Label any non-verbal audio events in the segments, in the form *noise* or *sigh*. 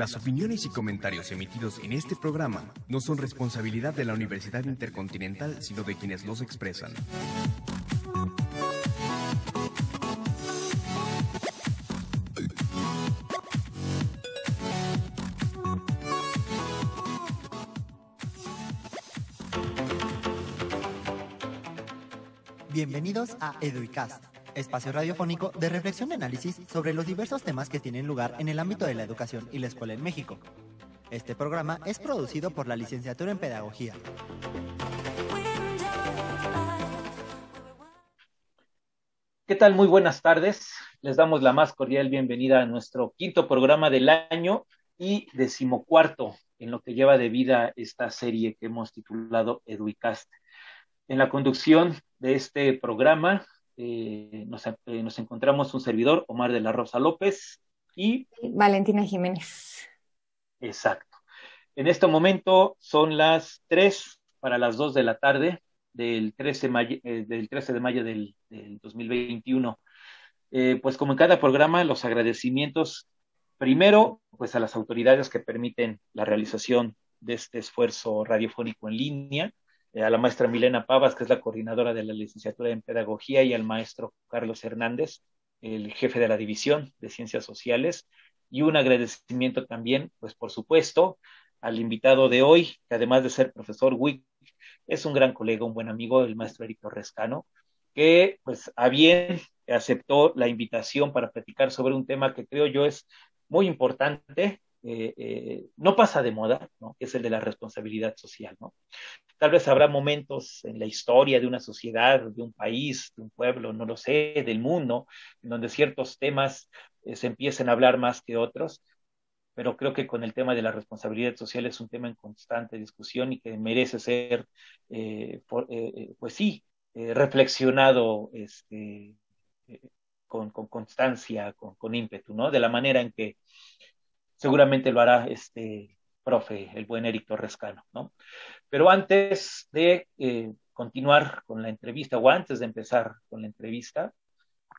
Las opiniones y comentarios emitidos en este programa no son responsabilidad de la Universidad Intercontinental, sino de quienes los expresan. Bienvenidos a Eduicast, espacio radiofónico de reflexión y análisis sobre los diversos temas que tienen lugar en el ámbito de la educación y la escuela en México. Este programa es producido por la licenciatura en Pedagogía. ¿Qué tal? Muy buenas tardes. Les damos la más cordial bienvenida a nuestro quinto programa del año y decimocuarto en lo que lleva de vida esta serie que hemos titulado Eduicast. En la conducción de este programa eh, nos, eh, nos, encontramos un servidor, Omar de la Rosa López, y... Valentina Jiménez. Exacto. En este momento son las 3 para las 2 de la tarde del 13, mayo, eh, del 13 de mayo del, del 2021. Eh, pues como en cada programa, los agradecimientos primero pues a las autoridades que permiten la realización de este esfuerzo radiofónico en línea, eh, a la maestra Milena Pavas, que es la coordinadora de la licenciatura en Pedagogía, y al maestro Carlos Hernández, el jefe de la División de Ciencias Sociales, y un agradecimiento también, pues por supuesto, al invitado de hoy, que además de ser profesor WIC, es un gran colega, un buen amigo, el maestro Eric Torrescano, que pues a bien aceptó la invitación para platicar sobre un tema que creo yo es muy importante eh, eh, no pasa de moda, ¿no? es el de la responsabilidad social. ¿no? Tal vez habrá momentos en la historia de una sociedad, de un país, de un pueblo, no lo sé, del mundo, en donde ciertos temas eh, se empiecen a hablar más que otros, pero creo que con el tema de la responsabilidad social es un tema en constante discusión y que merece ser, por, pues sí, reflexionado este, con, con, constancia, con, con ímpetu, ¿no? De la manera en que seguramente lo hará este profe, el buen Eric Torrescano, ¿no? Pero antes de eh, continuar con la entrevista o antes de empezar con la entrevista,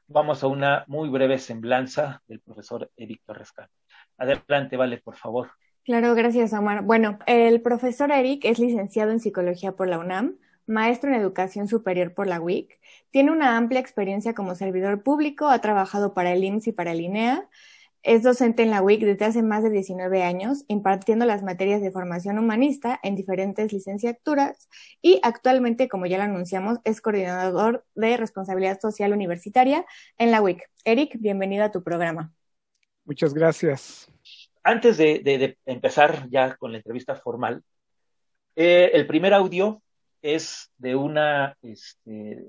vamos a una muy breve semblanza del profesor Eric Torrescano. Adelante, vale, por favor. Claro, gracias, Omar. Bueno, el profesor Eric es licenciado en psicología por la UNAM, maestro en educación superior por la UIC, tiene una amplia experiencia como servidor público, ha trabajado para el IMSS y para el INEA, es docente en la UIC desde hace más de 19 años, impartiendo las materias de formación humanista en diferentes licenciaturas y actualmente, como ya lo anunciamos, es coordinador de responsabilidad social universitaria en la UIC. Eric, bienvenido a tu programa. Muchas gracias. Antes de, de, de empezar ya con la entrevista formal, eh, el primer audio es de una, este,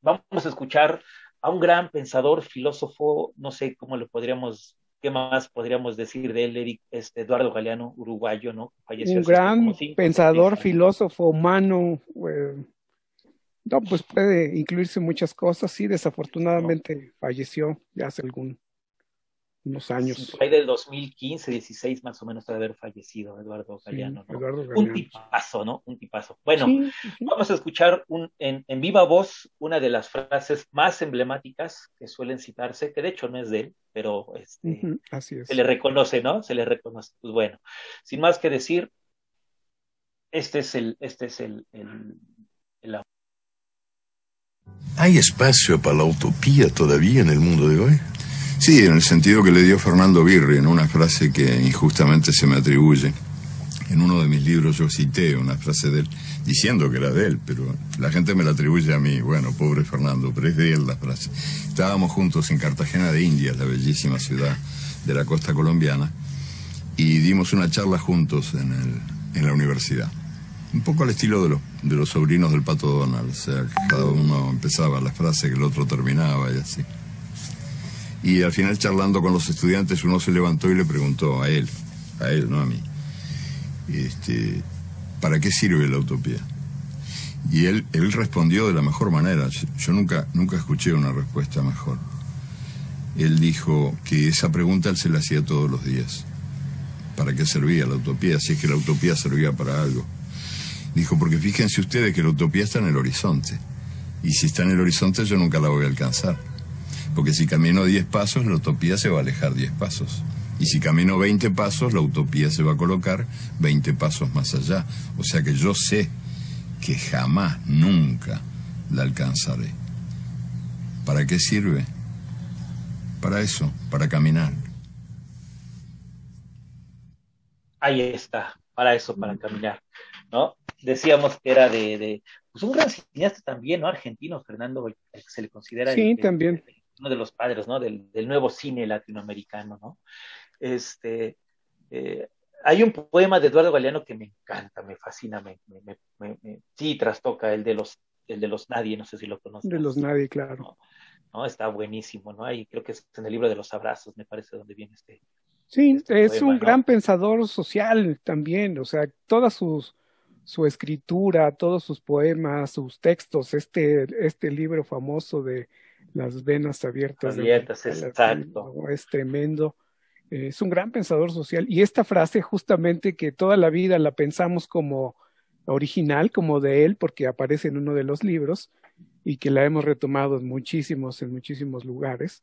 vamos a escuchar a un gran pensador, filósofo, no sé cómo lo podríamos, qué más podríamos decir de él, Eric, este, Eduardo Galeano, uruguayo, ¿no? Falleció un gran cinco, pensador, filósofo, humano, eh, no, pues puede incluirse muchas cosas, sí, desafortunadamente no. falleció ya hace algún unos años. Ahí del 2015, 16 más o menos de haber fallecido Eduardo Galeano. Sí, ¿no? Eduardo Galeano. Un tipazo, ¿no? Un tipazo. Bueno, sí, vamos a escuchar un, en, en, viva voz una de las frases más emblemáticas que suelen citarse, que de hecho no es de él, pero este, uh -huh, así es. se le reconoce, ¿no? Se le reconoce. Pues bueno, sin más que decir, este es el, este es el, el, el... ¿Hay espacio para la utopía todavía en el mundo de hoy? Sí, en el sentido que le dio Fernando Birri en una frase que injustamente se me atribuye. En uno de mis libros yo cité una frase de él, diciendo que era de él, pero la gente me la atribuye a mí. Bueno, pobre Fernando, pero es de él la frase. Estábamos juntos en Cartagena de Indias, la bellísima ciudad de la costa colombiana, y dimos una charla juntos en, el, en la universidad. Un poco al estilo de los, de los sobrinos del Pato Donald, o sea, cada uno empezaba la frase que el otro terminaba y así. Y al final charlando con los estudiantes uno se levantó y le preguntó a él, a él, no a mí, este, ¿para qué sirve la utopía? Y él, él respondió de la mejor manera, yo nunca, nunca escuché una respuesta mejor. Él dijo que esa pregunta él se la hacía todos los días. ¿Para qué servía la utopía? Si es que la utopía servía para algo. Dijo, porque fíjense ustedes que la utopía está en el horizonte. Y si está en el horizonte yo nunca la voy a alcanzar porque si camino 10 pasos, la utopía se va a alejar 10 pasos. Y si camino 20 pasos, la utopía se va a colocar 20 pasos más allá. O sea que yo sé que jamás, nunca la alcanzaré. ¿Para qué sirve? Para eso, para caminar. Ahí está, para eso, para caminar, ¿no? Decíamos que era de, pues un gran cineasta también, ¿no? Argentino, Fernando, se le considera sí, también. Uno de los padres, ¿no? Del, nuevo cine latinoamericano, ¿no? Este, eh, hay un poema de Eduardo Galeano que me encanta, me fascina, me, sí trastoca el de los el de los nadie, no sé si lo conoces. De los nadie, claro. ¿no? Está buenísimo, ¿no? Ahí creo que es en el libro de los abrazos, me parece, donde viene este. Sí, este es un gran pensador social también, o sea, toda sus, su escritura, todos sus poemas, sus textos, este, este libro famoso de Las venas abiertas. Abiertas, exacto. Es tremendo. es un gran pensador social. Y esta frase, justamente que toda la vida la pensamos como original, como de él, porque aparece en uno de los libros, y que la hemos retomado en muchísimos, en muchísimos lugares.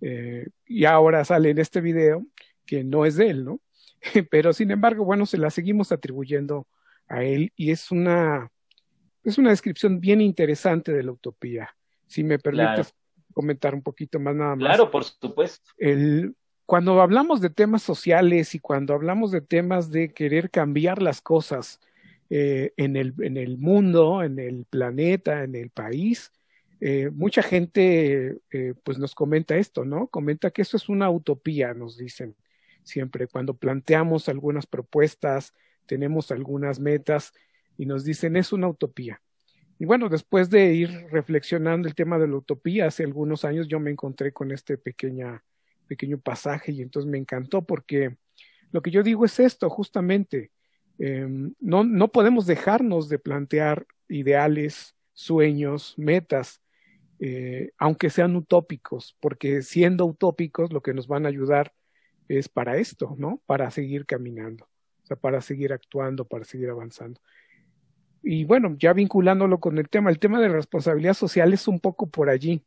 Eh, y ahora sale en este video que no es de él, ¿no? *laughs* Pero sin embargo, bueno, se la seguimos atribuyendo a él y es una, es una descripción bien interesante de la utopía. Si me permites comentar un poquito más nada más. Claro, por supuesto. El, cuando hablamos de temas sociales y cuando hablamos de temas de querer cambiar las cosas, eh, en, el, en el mundo, en el planeta, en el país. Eh, mucha gente eh, pues nos comenta esto, ¿no? Comenta que eso es una utopía, nos dicen siempre, cuando planteamos algunas propuestas, tenemos algunas metas y nos dicen es una utopía. Y bueno, después de ir reflexionando el tema de la utopía, hace algunos años yo me encontré con este pequeña, pequeño pasaje y entonces me encantó porque lo que yo digo es esto, justamente, Em, no, no podemos dejarnos de plantear ideales, sueños, metas, eh, aunque sean utópicos, porque siendo utópicos lo que nos van a ayudar es para esto, ¿no? Para seguir caminando, o sea, para seguir actuando, para seguir avanzando. Y bueno, ya vinculándolo con el tema, el tema de responsabilidad social es un poco por allí,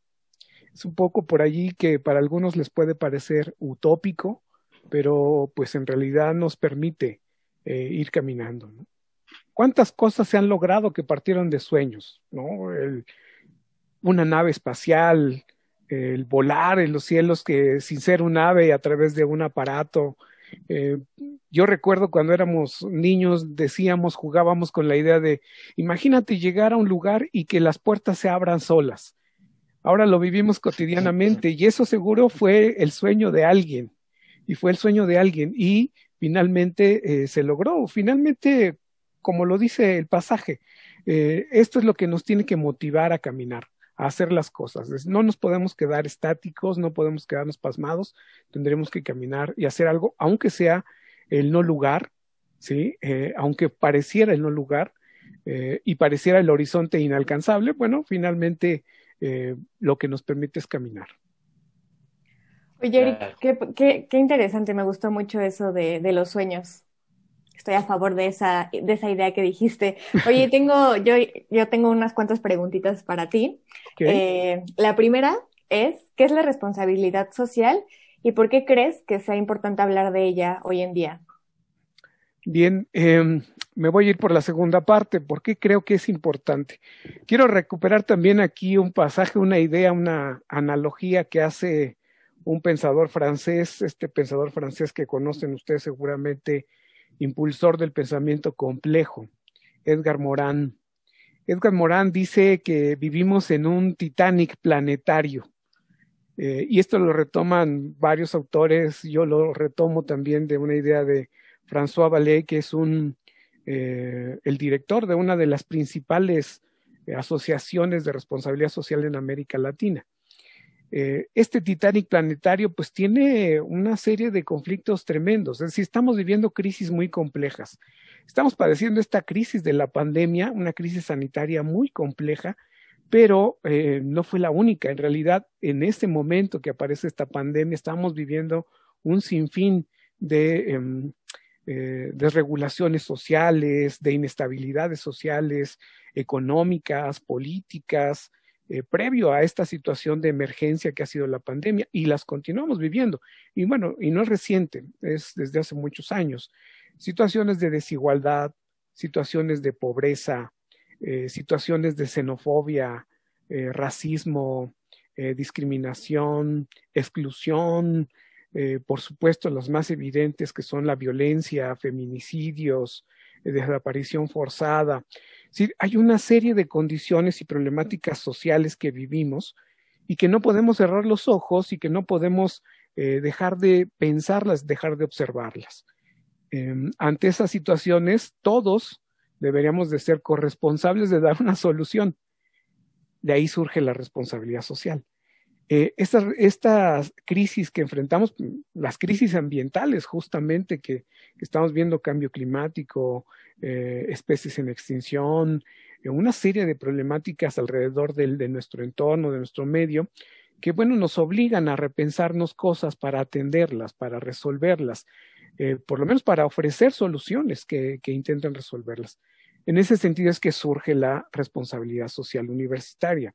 es un poco por allí que para algunos les puede parecer utópico, pero pues en realidad nos permite eh, ir caminando. ¿Cuántas cosas se han logrado que partieron de sueños? ¿no? El, una nave espacial, el volar en los cielos que sin ser un ave a través de un aparato. Eh, yo recuerdo cuando éramos niños decíamos, jugábamos con la idea de, imagínate llegar a un lugar y que las puertas se abran solas. Ahora lo vivimos cotidianamente y eso seguro fue el sueño de alguien y fue el sueño de alguien y finalmente eh, se logró. Finalmente, como lo dice el pasaje, eh, esto es lo que nos tiene que motivar a caminar, a hacer las cosas. No nos podemos quedar estáticos, no podemos quedarnos pasmados, tendremos que caminar y hacer algo, aunque sea el no lugar, ¿sí? Eh, aunque pareciera el no lugar y pareciera el horizonte inalcanzable, bueno, finalmente lo que nos permite es caminar. Oye, Eric, qué, qué, interesante, me gustó mucho eso de, de, los sueños. Estoy a favor de esa, de esa idea que dijiste. Oye, *laughs* tengo, yo, yo tengo unas cuantas preguntitas para ti. Eh, la primera es, ¿qué es la responsabilidad social y por qué crees que sea importante hablar de ella hoy en día? Bien, em, me voy a ir por la segunda parte. ¿Por qué creo que es importante? Quiero recuperar también aquí un pasaje, una idea, una analogía que hace un pensador francés, este pensador francés que conocen ustedes seguramente, impulsor del pensamiento complejo, Edgar Morin. Edgar Morin dice que vivimos en un Titanic planetario. Eh, y esto lo retoman varios autores, yo lo retomo también de una idea de François Vallée, que es un, eh, el director de una de las principales eh, asociaciones de responsabilidad social en América Latina. Eh, este Titanic planetario pues tiene una serie de conflictos tremendos, es decir, estamos viviendo crisis muy complejas. Estamos padeciendo esta crisis de la pandemia, una crisis sanitaria muy compleja, pero eh, no fue la única. En realidad, en este momento que aparece esta pandemia, estamos viviendo un sinfín de em, eh, desregulaciones sociales, de inestabilidades sociales, económicas, políticas, eh, previo a esta situación de emergencia que ha sido la pandemia y las continuamos viviendo. Y bueno, y no es reciente, es desde hace muchos años. Situaciones de desigualdad, situaciones de pobreza, eh, situaciones de xenofobia, eh, racismo, discriminación, exclusión, por supuesto las más evidentes que son la violencia, feminicidios, desaparición forzada, hay una serie de condiciones y problemáticas sociales que vivimos y que no podemos cerrar los ojos y que no podemos eh, dejar de pensarlas, dejar de observarlas. Em, ante esas situaciones, todos deberíamos de ser corresponsables de dar una solución. De ahí surge la responsabilidad social. Eh, estas, crisis que enfrentamos, las crisis ambientales justamente que, estamos viendo, cambio climático, eh, especies en extinción, eh, una serie de problemáticas alrededor de nuestro entorno, de nuestro medio, que bueno, nos obligan a repensarnos cosas para atenderlas, para resolverlas, por lo menos para ofrecer soluciones que, que intenten resolverlas. En ese sentido es que surge la responsabilidad social universitaria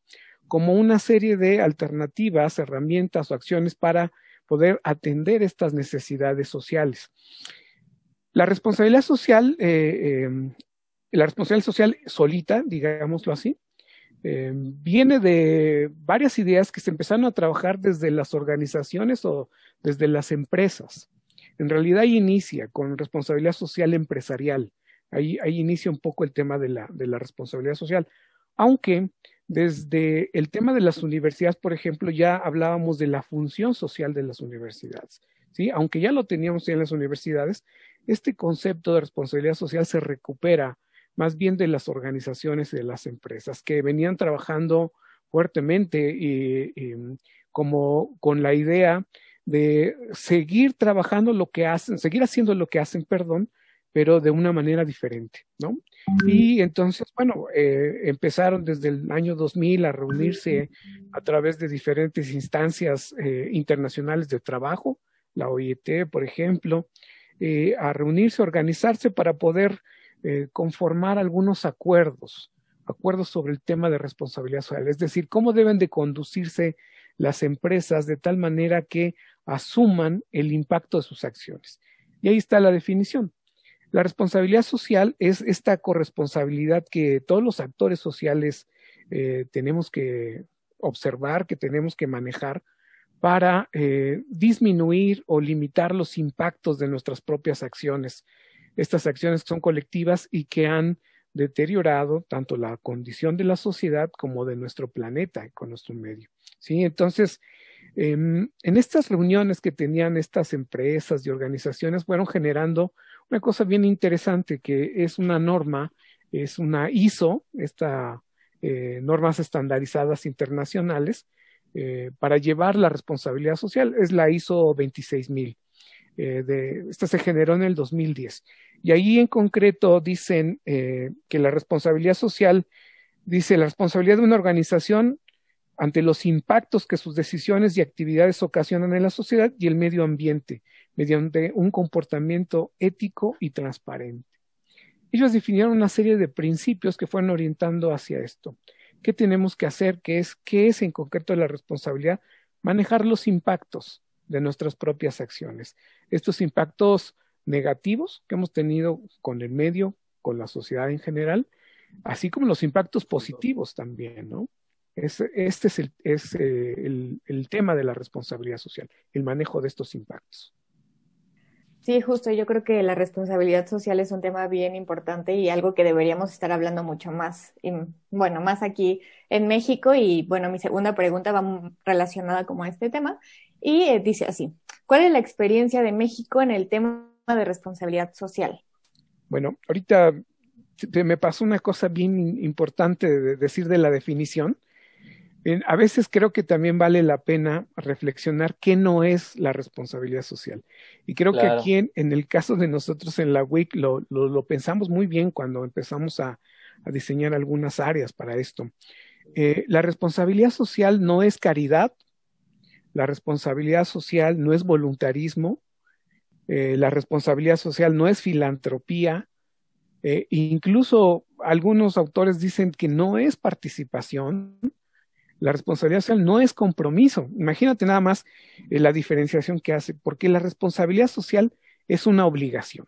como una serie de alternativas, herramientas o acciones para poder atender estas necesidades sociales. La responsabilidad social, eh, em, la responsabilidad social solita, digámoslo así, em, viene de varias ideas que se empezaron a trabajar desde las organizaciones o desde las empresas. En realidad ahí inicia con responsabilidad social empresarial. Ahí, ahí inicia un poco el tema de la, de la responsabilidad social. Aunque desde el tema de las universidades, por ejemplo, ya hablábamos de la función social de las universidades. ¿sí? Aunque ya lo teníamos en las universidades, este concepto de responsabilidad social se recupera más bien de las organizaciones y de las empresas que venían trabajando fuertemente y, como con la idea de seguir trabajando lo que hacen, seguir haciendo lo que hacen, perdón, pero de una manera diferente, ¿no? Y entonces, bueno, eh, empezaron desde el año 2000 a reunirse a través de diferentes instancias eh, internacionales de trabajo, la OIT, por ejemplo, eh, a reunirse, a organizarse para poder conformar algunos acuerdos, acuerdos sobre el tema de responsabilidad social, es decir, cómo deben de conducirse las empresas de tal manera que asuman el impacto de sus acciones. Y ahí está la definición. La responsabilidad social es esta corresponsabilidad que todos los actores sociales eh, tenemos que observar, que tenemos que manejar para eh, disminuir o limitar los impactos de nuestras propias acciones. Estas acciones son colectivas y que han deteriorado tanto la condición de la sociedad como de nuestro planeta con nuestro medio. ¿sí? Entonces, em, en estas reuniones que tenían estas empresas y organizaciones fueron generando una cosa bien interesante que es una norma, es una ISO, esta eh, normas estandarizadas internacionales eh, para llevar la responsabilidad social, es la ISO 26000. Eh, esta se generó en el 2010. Y ahí en concreto dicen eh, que la responsabilidad social, dice la responsabilidad de una organización ante los impactos que sus decisiones y actividades ocasionan en la sociedad y el medio ambiente, mediante un comportamiento ético y transparente. Ellos definieron una serie de principios que fueron orientando hacia esto. ¿Qué tenemos que hacer? ¿Qué es, qué es en concreto la responsabilidad? Manejar los impactos de nuestras propias acciones. Estos impactos negativos que hemos tenido con el medio, con la sociedad en general, así como los impactos positivos también, ¿no? este es, eh, el tema de la responsabilidad social, el manejo de estos impactos. Sí, justo, yo creo que la responsabilidad social es un tema bien importante y algo que deberíamos estar hablando mucho más, y, bueno, más aquí en México. Y bueno, mi segunda pregunta va relacionada como a este tema y eh, dice así, ¿cuál es la experiencia de México en el tema de responsabilidad social? Bueno, ahorita me pasó una cosa bien importante de decir de la definición a veces creo que también vale la pena reflexionar qué no es la responsabilidad social. Y creo que aquí en, el caso de nosotros en la WIC lo, lo, pensamos muy bien cuando empezamos a, a diseñar algunas áreas para esto. Eh, la responsabilidad social no es caridad, la responsabilidad social no es voluntarismo, eh, la responsabilidad social no es filantropía, eh, incluso algunos autores dicen que no es participación, La responsabilidad social no es compromiso. Imagínate nada más eh, la diferenciación que hace, porque la responsabilidad social es una obligación.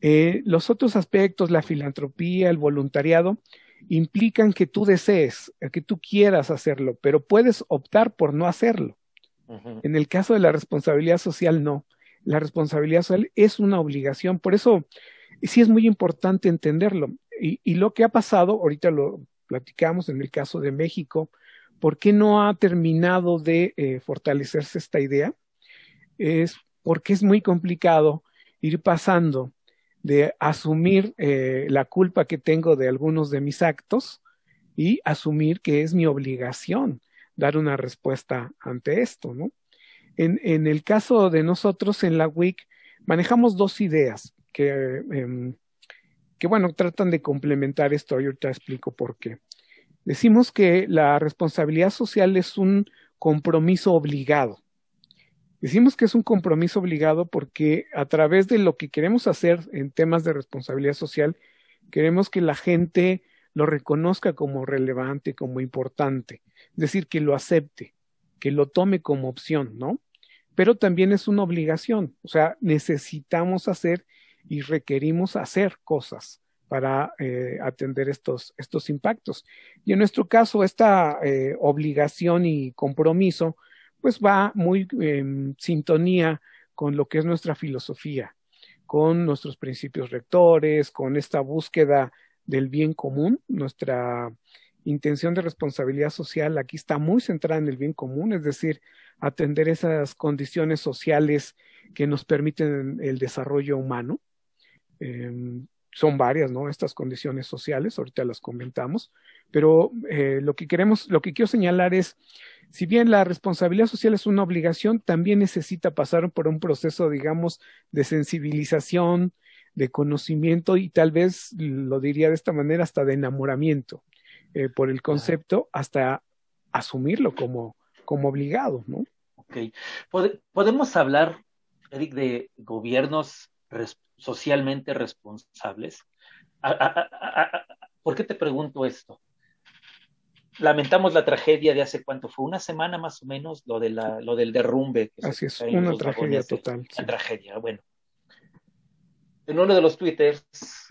Eh, los otros aspectos, la filantropía, el voluntariado, implican que tú desees, que tú quieras hacerlo, pero puedes optar por no hacerlo. En el caso de la responsabilidad social, no. La responsabilidad social es una obligación. Por eso sí es muy importante entenderlo. Y, y lo que ha pasado, ahorita lo platicamos en el caso de México, ¿por qué no ha terminado de eh, fortalecerse esta idea? Es porque es muy complicado ir pasando de asumir eh, la culpa que tengo de algunos de mis actos y asumir que es mi obligación dar una respuesta ante esto, ¿no? En, el caso de nosotros en la WIC manejamos dos ideas que, em, que, bueno, tratan de complementar esto. Yo ahorita explico por qué. Decimos que la responsabilidad social es un compromiso obligado. Decimos que es un compromiso obligado porque a través de lo que queremos hacer en temas de responsabilidad social, queremos que la gente lo reconozca como relevante, como importante, es decir, que lo acepte, que lo tome como opción, ¿no? Pero también es una obligación, o sea, necesitamos hacer y requerimos hacer cosas para eh, atender estos, estos impactos. Y en nuestro caso, esta eh, obligación y compromiso pues va muy en sintonía con lo que es nuestra filosofía, con nuestros principios rectores, con esta búsqueda del bien común. Nuestra intención de responsabilidad social aquí está muy centrada en el bien común, es decir, atender esas condiciones sociales que nos permiten el desarrollo humano. Em, son varias, ¿no? Estas condiciones sociales, ahorita las comentamos, pero eh, lo que queremos, lo que quiero señalar es si bien la responsabilidad social es una obligación, también necesita pasar por un proceso, digamos, de sensibilización, de conocimiento y tal vez, lo diría de esta manera, hasta de enamoramiento eh, por el concepto, hasta asumirlo como, como obligado, ¿no? Ok. ¿Podemos hablar, Eric, de gobiernos socialmente responsables? ¿Por qué te pregunto esto? lamentamos la tragedia de hace cuánto fue, una semana más o menos, lo, de la, lo del derrumbe. Así es, una tragedia total. Una tragedia, bueno. En uno de los twitters,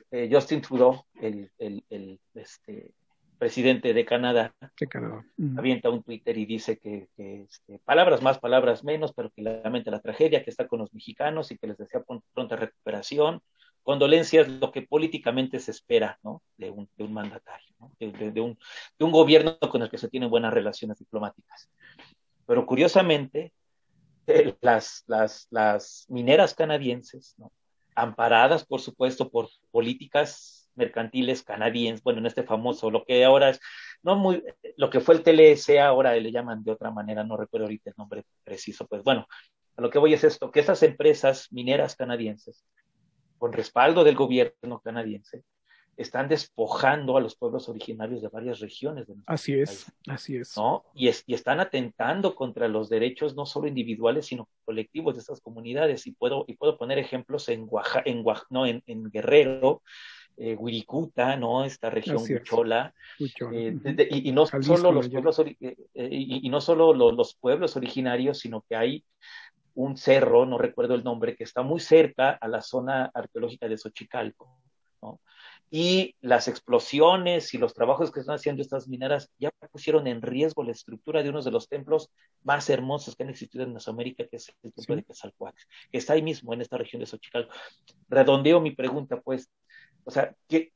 eh, Justin Trudeau, el, el, el este, presidente de Canadá, de Canadá. avienta un Twitter y dice que, que este, palabras más, palabras menos, pero que lamenta la tragedia, que está con los mexicanos y que les desea pronta recuperación, condolencias lo que políticamente se espera ¿no? de, un, de un mandatario, ¿no? de, de, un, de, un, gobierno con el que se tienen buenas relaciones diplomáticas. Pero curiosamente, eh, las, las, las, mineras canadienses, ¿no? amparadas, por supuesto, por políticas mercantiles canadienses, bueno, en este famoso, lo que ahora es, no muy, lo que fue el TLC, ahora le llaman de otra manera, no recuerdo ahorita el nombre preciso, pues bueno, a lo que voy es esto, que esas empresas mineras canadienses con respaldo del gobierno canadiense, están despojando a los pueblos originarios de varias regiones de nuestro Así es, así es. ¿no? Y, es, y están atentando contra los derechos no solo individuales, sino colectivos de estas comunidades. Y puedo, y puedo poner ejemplos en, en, no, en, en Guerrero, eh, Wirikuta, ¿no? Esta región Huichola, eh, y, y, no solo los pueblos, eh, eh, y, y, no solo los, los pueblos originarios, sino que hay un cerro, no recuerdo el nombre, que está muy cerca a la zona arqueológica de Xochicalco. ¿no? Y las explosiones y los trabajos que están haciendo estas mineras ya pusieron en riesgo la estructura de uno de los templos más hermosos que han existido en Mesoamérica, que es el templo de Quetzalcoatl, que está ahí mismo en esta región de Xochicalco. Redondeo mi pregunta, pues, o sea, ¿qué,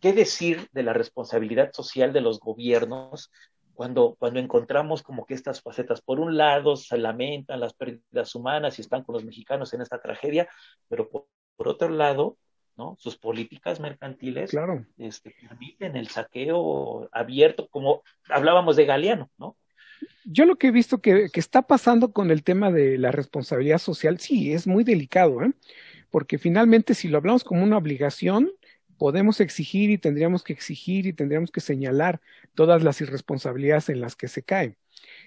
¿qué decir de la responsabilidad social de los gobiernos cuando, cuando encontramos como que estas facetas, por un lado se lamentan las pérdidas humanas y están con los mexicanos en esta tragedia, pero por, por otro lado, ¿no? Sus políticas mercantiles claro. este, permiten el saqueo abierto, como hablábamos de Galeano, ¿no? Yo lo que he visto que, que, está pasando con el tema de la responsabilidad social, sí, es muy delicado, ¿eh? Porque finalmente si lo hablamos como una obligación, podemos exigir y tendríamos que exigir y tendríamos que señalar todas las irresponsabilidades en las que se cae.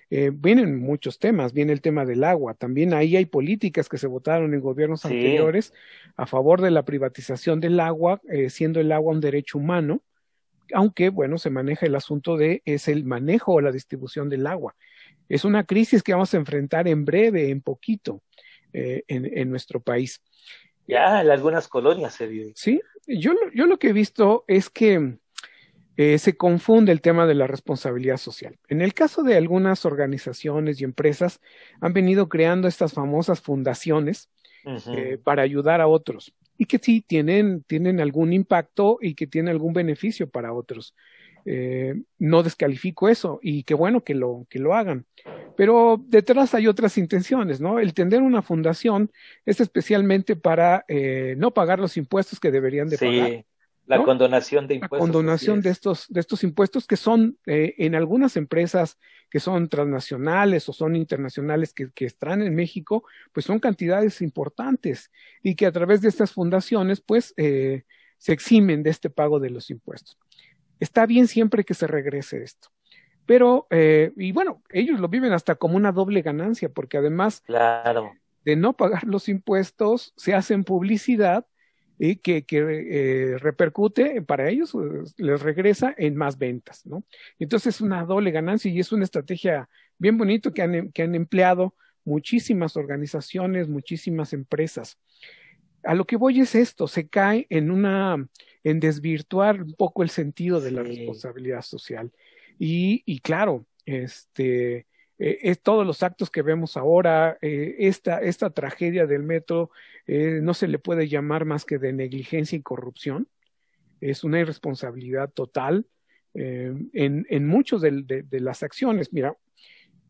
Eh, vienen muchos temas, viene el tema del agua, también ahí hay políticas que se votaron en gobiernos sí. anteriores a favor de la privatización del agua, eh, siendo el agua un derecho humano, aunque, bueno, se maneja el asunto de, es el manejo o la distribución del agua. Es una crisis que vamos a enfrentar en breve, en poquito, eh, en, nuestro país. Ya en algunas colonias se vive. Sí, yo, yo lo que he visto es que eh, se confunde el tema de la responsabilidad social. En el caso de algunas organizaciones y empresas, han venido creando estas famosas fundaciones eh, para ayudar a otros y que sí tienen, tienen algún impacto y que tienen algún beneficio para otros. Eh, no descalifico eso y qué bueno que lo, que lo hagan. Pero detrás hay otras intenciones, ¿no? El tener una fundación es especialmente para no pagar los impuestos que deberían de pagar la condonación de impuestos. La condonación de estos, de estos impuestos que son eh, en algunas empresas que son transnacionales o son internacionales que, que, están en México, pues son cantidades importantes y que a través de estas fundaciones, pues, eh, se eximen de este pago de los impuestos. Está bien siempre que se regrese esto. Pero, eh, y bueno, ellos lo viven hasta como una doble ganancia, porque además claro. de no pagar los impuestos, se hacen publicidad y que, que eh, repercute para ellos, pues, les regresa en más ventas, ¿no? Entonces es una doble ganancia y es una estrategia bien bonito que han, que han empleado muchísimas organizaciones, muchísimas empresas. A lo que voy es esto, se cae en una, en desvirtuar un poco el sentido de la responsabilidad social. Y, y claro, este, eh, es todos los actos que vemos ahora, eh, esta, esta tragedia del metro eh, no se le puede llamar más que de negligencia y corrupción. Es una irresponsabilidad total en, en muchas de, de, las acciones. Mira,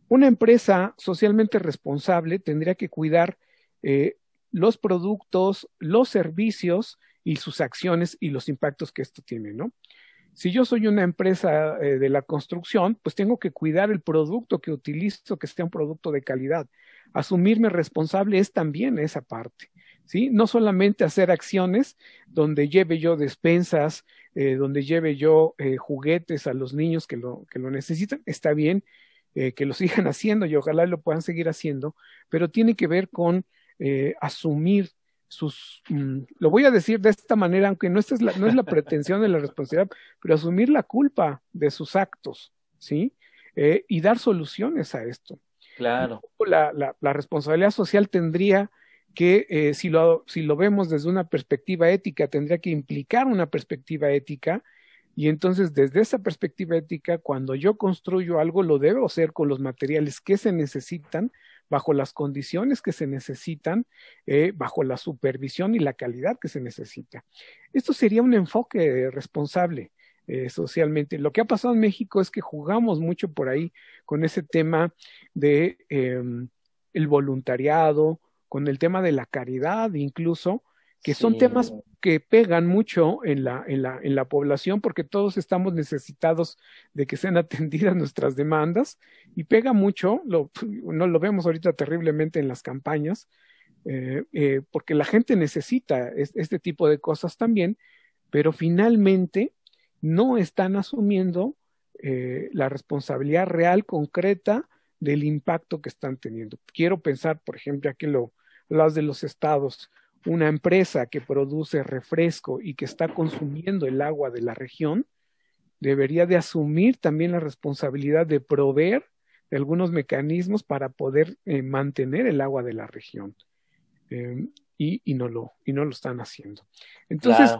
una empresa socialmente responsable tendría que cuidar los productos, los servicios y sus acciones y los impactos que esto tiene, ¿no? Si yo soy una empresa eh, de la construcción, pues tengo que cuidar el producto que utilizo, que sea un producto de calidad. Asumirme responsable es también esa parte. ¿Sí? No solamente hacer acciones donde lleve yo despensas, eh, donde lleve yo eh, juguetes a los niños que lo, que lo necesitan, está bien que lo sigan *laughs* haciendo y ojalá lo puedan seguir haciendo, pero tiene que ver con asumir sus, mm, lo voy a decir de esta manera, aunque no, esta es la, no es la *laughs* pretensión de la responsabilidad, pero asumir la culpa de sus actos, ¿sí? Eh, y dar soluciones a esto. Claro. La, la, la responsabilidad social tendría que, eh, si, lo, si lo vemos desde una perspectiva ética, tendría que implicar una perspectiva ética, y entonces desde esa perspectiva ética, cuando yo construyo algo, lo debo hacer con los materiales que se necesitan bajo las condiciones que se necesitan, eh, bajo la supervisión y la calidad que se necesita. Esto sería un enfoque responsable. Eh, socialmente. Lo que ha pasado en México es que jugamos mucho por ahí con ese tema de em, el voluntariado, con el tema de la caridad incluso, que son temas que pegan mucho en la, en, la, en la población porque todos estamos necesitados de que sean *laughs* atendidas nuestras demandas y pega mucho, lo, no lo vemos ahorita terriblemente en las campañas, eh, eh, porque la gente necesita este tipo de cosas también, pero finalmente no están asumiendo eh, la responsabilidad real, concreta del impacto que están teniendo. Quiero pensar, por ejemplo, aquí lo, las de los estados, una empresa que produce refresco y que está consumiendo el agua de la región, debería de asumir también la responsabilidad de proveer de algunos mecanismos para poder eh, mantener el agua de la región. Eh, y, y, no lo, y no lo están haciendo. Entonces,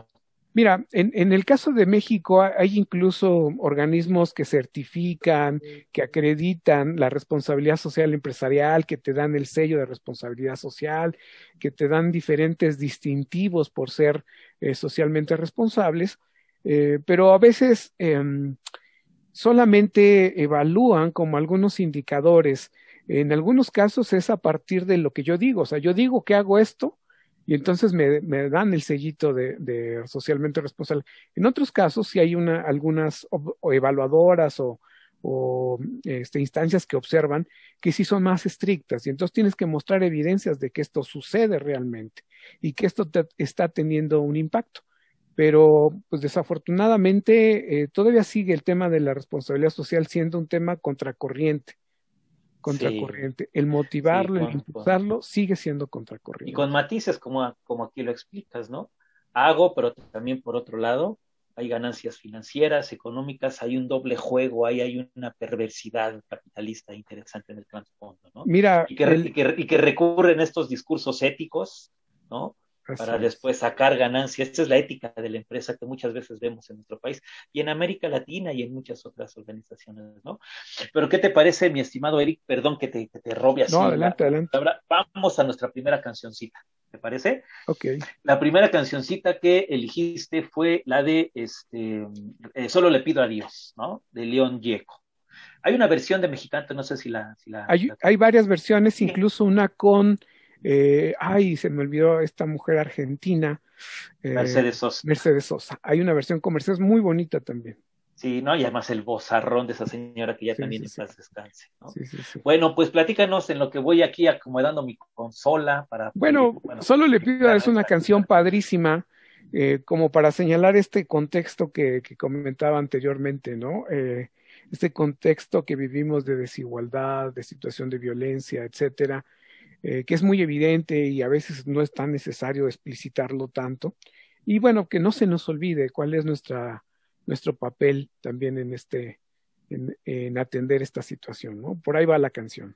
Mira, en, el caso de México hay incluso organismos que certifican, que acreditan la responsabilidad social empresarial, que te dan el sello de responsabilidad social, que te dan diferentes distintivos por ser eh, socialmente responsables, eh, pero a veces eh, solamente evalúan como algunos indicadores. En algunos casos es a partir de lo que yo digo, o sea, yo digo que hago esto, y entonces me, me dan el sellito de, socialmente responsable. En otros casos, si hay una, algunas evaluadoras o, este, instancias que observan que sí son más estrictas y entonces tienes que mostrar evidencias de que esto sucede realmente y que esto está teniendo un impacto. Pero, pues desafortunadamente, eh, todavía sigue el tema de la responsabilidad social siendo un tema contracorriente contracorriente. El motivarlo, el impulsarlo, sigue siendo contracorriente. Y con matices, como, como aquí lo explicas, ¿no? Hago, pero también por otro lado, hay ganancias financieras, económicas, hay un doble juego, hay, hay una perversidad capitalista interesante en el trasfondo, ¿no? Mira, y que, y que recurren estos discursos éticos, ¿no? Para después sacar ganancias. Esta es la ética de la empresa que muchas veces vemos en nuestro país y en América Latina y en muchas otras organizaciones, ¿no? Pero ¿qué te parece, mi estimado Eric? Perdón que te, que te robe así. No, adelante, adelante. Vamos a nuestra primera cancioncita. ¿Te parece? Ok. La primera cancioncita que eligiste fue la de este eh, Solo le pido a Dios, ¿no? De León Gieco. Hay una versión de mexicano, no sé si la. Si la hay, hay, varias versiones, incluso una con eh, ay, se me olvidó esta mujer argentina. Eh, Mercedes Sosa. Mercedes Sosa. Hay una versión comercial muy bonita también. Sí, ¿no? Y además el bozarrón de esa señora que ya también en paz descanse, ¿no? Bueno, pues platícanos en lo que voy aquí acomodando mi consola para... Bueno, solo le pido, es una canción padrísima, eh, como para señalar este contexto que, que comentaba anteriormente, ¿no? Eh, este contexto que vivimos de desigualdad, de situación de violencia, etcétera, eh, que es muy evidente y a veces no es tan necesario explicitarlo tanto. Y bueno, que no se nos olvide cuál es nuestra, nuestro papel también en, este, en, en atender esta situación. ¿no? Por ahí va la canción.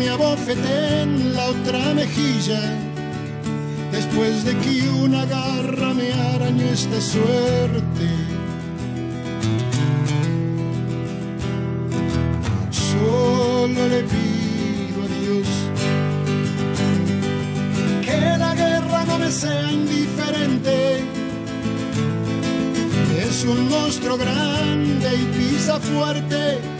me abofeté en la otra mejilla, después de que una garra me arañó esta suerte. Solo le pido a Dios que la guerra no me sea indiferente. Es un monstruo grande y pisa fuerte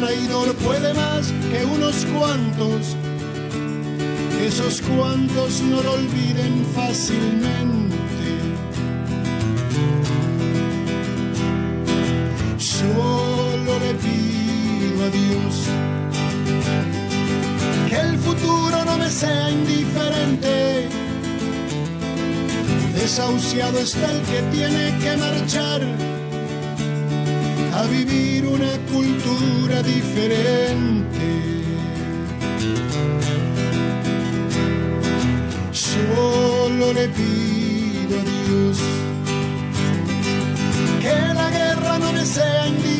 Traidor puede más que unos cuantos, esos cuantos no lo olviden fácilmente. Solo le pido a Dios que el futuro no sea indiferente. Desahuciado está el que tiene que marchar a vivir una cultura diferente. Solo le pido a Dios que la guerra no me sea indiferente.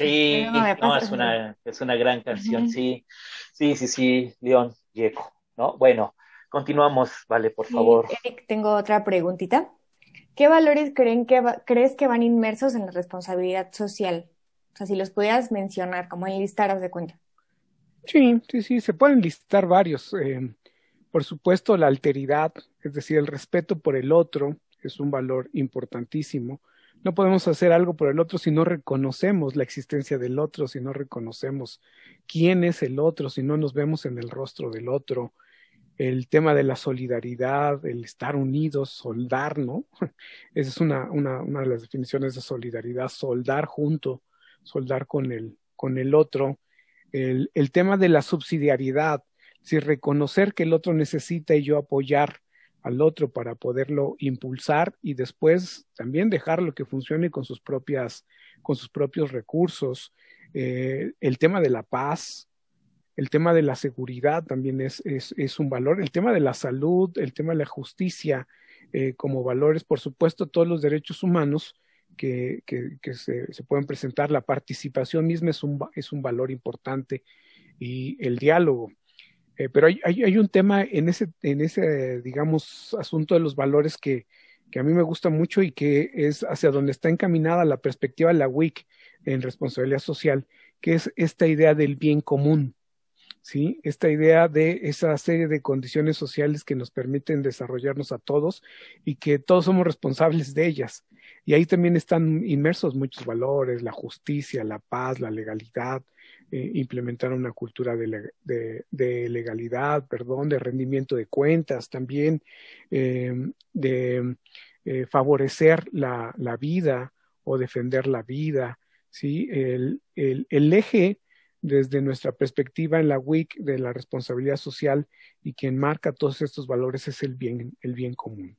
Sí, no, es, una, es una gran canción, sí. Sí, sí, sí, León Yeco, ¿no? Bueno, continuamos, vale, por favor. Eric, tengo otra preguntita. ¿Qué valores creen que crees que van inmersos en la responsabilidad social? O sea, si los pudieras mencionar, como enlistar, de cuenta. Sí, sí, sí, se pueden listar varios. Eh, por supuesto, la alteridad, es decir, el respeto por el otro, es un valor importantísimo. No podemos hacer algo por el otro si no reconocemos la existencia del otro, si no reconocemos quién es el otro, si no nos vemos en el rostro del otro. El tema de la solidaridad, el estar unidos, soldar, ¿no? *laughs* Esa es una, una, una de las definiciones de solidaridad, soldar junto, soldar con el, con el otro. El, el tema de la subsidiariedad, si reconocer que el otro necesita y yo apoyar al otro para poderlo impulsar y después también dejarlo que funcione con sus propias con sus propios recursos. Eh, el tema de la paz el tema de la seguridad también es, es, es, un valor. El tema de la salud el tema de la justicia eh, como valores por supuesto todos los derechos humanos que, que, que se, se, pueden presentar. La participación misma es un, es un valor importante. Y el diálogo eh, pero hay, hay, hay, un tema en ese, en ese, digamos, asunto de los valores que, que a mí me gusta mucho y que es hacia donde está encaminada la perspectiva de la WIC en responsabilidad social, que es esta idea del bien común. ¿sí? Esta idea de esa serie de condiciones sociales que nos permiten desarrollarnos a todos y que todos somos responsables de ellas. Y ahí también están inmersos muchos valores, la justicia, la paz, la legalidad, eh, implementar una cultura de, legalidad, perdón, de rendimiento de cuentas, también eh, de eh, favorecer la, la, vida o defender la vida. ¿sí? El, el, el, eje desde nuestra perspectiva en la WIC de la responsabilidad social y quien marca todos estos valores es el bien, el bien común.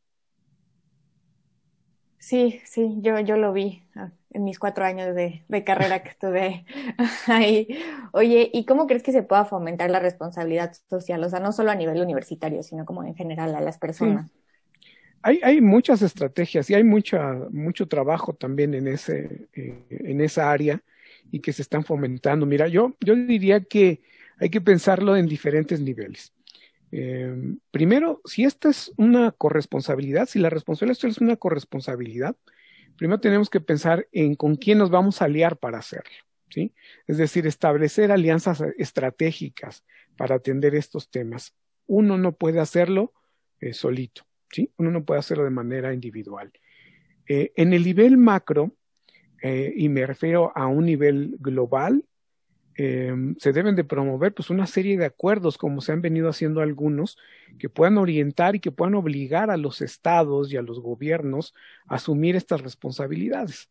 Sí, sí, yo, yo lo vi ah, en mis cuatro años de, de carrera que estuve *laughs* ahí. Oye, ¿y cómo crees que se pueda fomentar la responsabilidad social? O sea, no solo a nivel universitario, sino como en general a las personas. Hay, hay muchas estrategias y hay mucha, mucho trabajo también en, ese, eh, en esa área y que se están fomentando. Mira, yo, yo diría que hay que pensarlo en diferentes niveles. Eh, primero, si esta es una corresponsabilidad, si la responsabilidad es una corresponsabilidad, primero tenemos que pensar en con quién nos vamos a aliar para hacerlo. ¿sí? Es decir, establecer alianzas estratégicas para atender estos temas. Uno no puede hacerlo eh, solito, ¿sí? uno no puede hacerlo de manera individual. Eh, en el nivel macro, eh, y me refiero a un nivel global, eh, se deben de promover pues una serie de acuerdos como se han venido haciendo algunos que puedan orientar y que puedan obligar a los estados y a los gobiernos a asumir estas responsabilidades.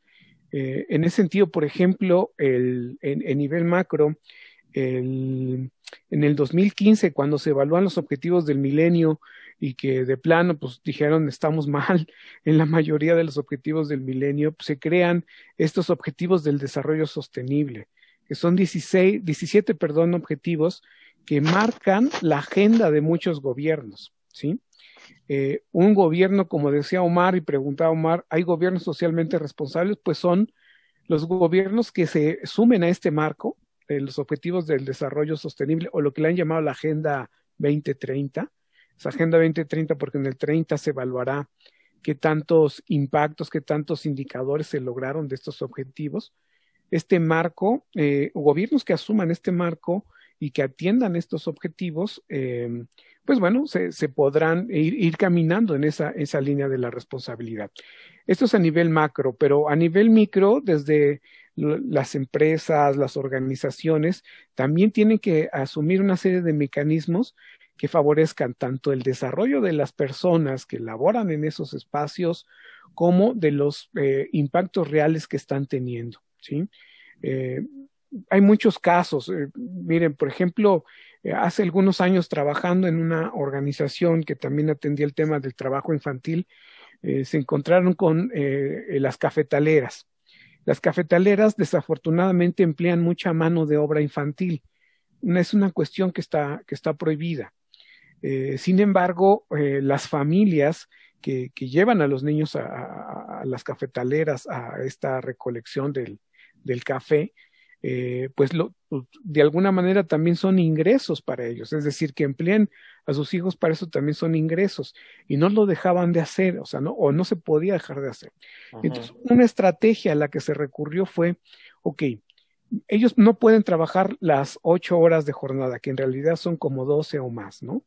Eh, en ese sentido, por ejemplo, el, en, nivel macro, el, en el 2015, cuando se evalúan los objetivos del milenio y que de plano pues dijeron estamos mal *laughs* en la mayoría de los objetivos del milenio, pues, se crean estos objetivos del desarrollo sostenible que son 16, 17 perdón, objetivos que marcan la agenda de muchos gobiernos, ¿sí? Eh, un gobierno, como decía Omar y preguntaba Omar, ¿hay gobiernos socialmente responsables? Pues son los gobiernos que se sumen a este marco de los objetivos del desarrollo sostenible o lo que le han llamado la Agenda 2030. Esa Agenda 2030 porque en el 30 se evaluará qué tantos impactos, qué tantos indicadores se lograron de estos objetivos este marco, eh, gobiernos que asuman este marco y que atiendan estos objetivos, eh, pues bueno, se, podrán ir, caminando en esa, esa línea de la responsabilidad. Esto es a nivel macro, pero a nivel micro, desde las empresas, las organizaciones, también tienen que asumir una serie de mecanismos que favorezcan tanto el desarrollo de las personas que laboran en esos espacios como de los eh, impactos reales que están teniendo. Eh, hay muchos casos. Eh, miren, por ejemplo, eh, hace algunos años trabajando en una organización que también atendía el tema del trabajo infantil, se encontraron con las cafetaleras. Las cafetaleras desafortunadamente emplean mucha mano de obra infantil. Es una cuestión que está, que está prohibida. sin embargo, las familias que, llevan a los niños a, a, a las cafetaleras a esta recolección del, del café, eh, pues, lo, pues, de alguna manera también son ingresos para ellos, es decir, que empleen a sus hijos para eso también son ingresos y no lo dejaban de hacer, o sea, no, o no se podía dejar de hacer. Entonces, una estrategia a la que se recurrió fue, ok, ellos no pueden trabajar las ocho horas de jornada, que en realidad son como doce o más, ¿no?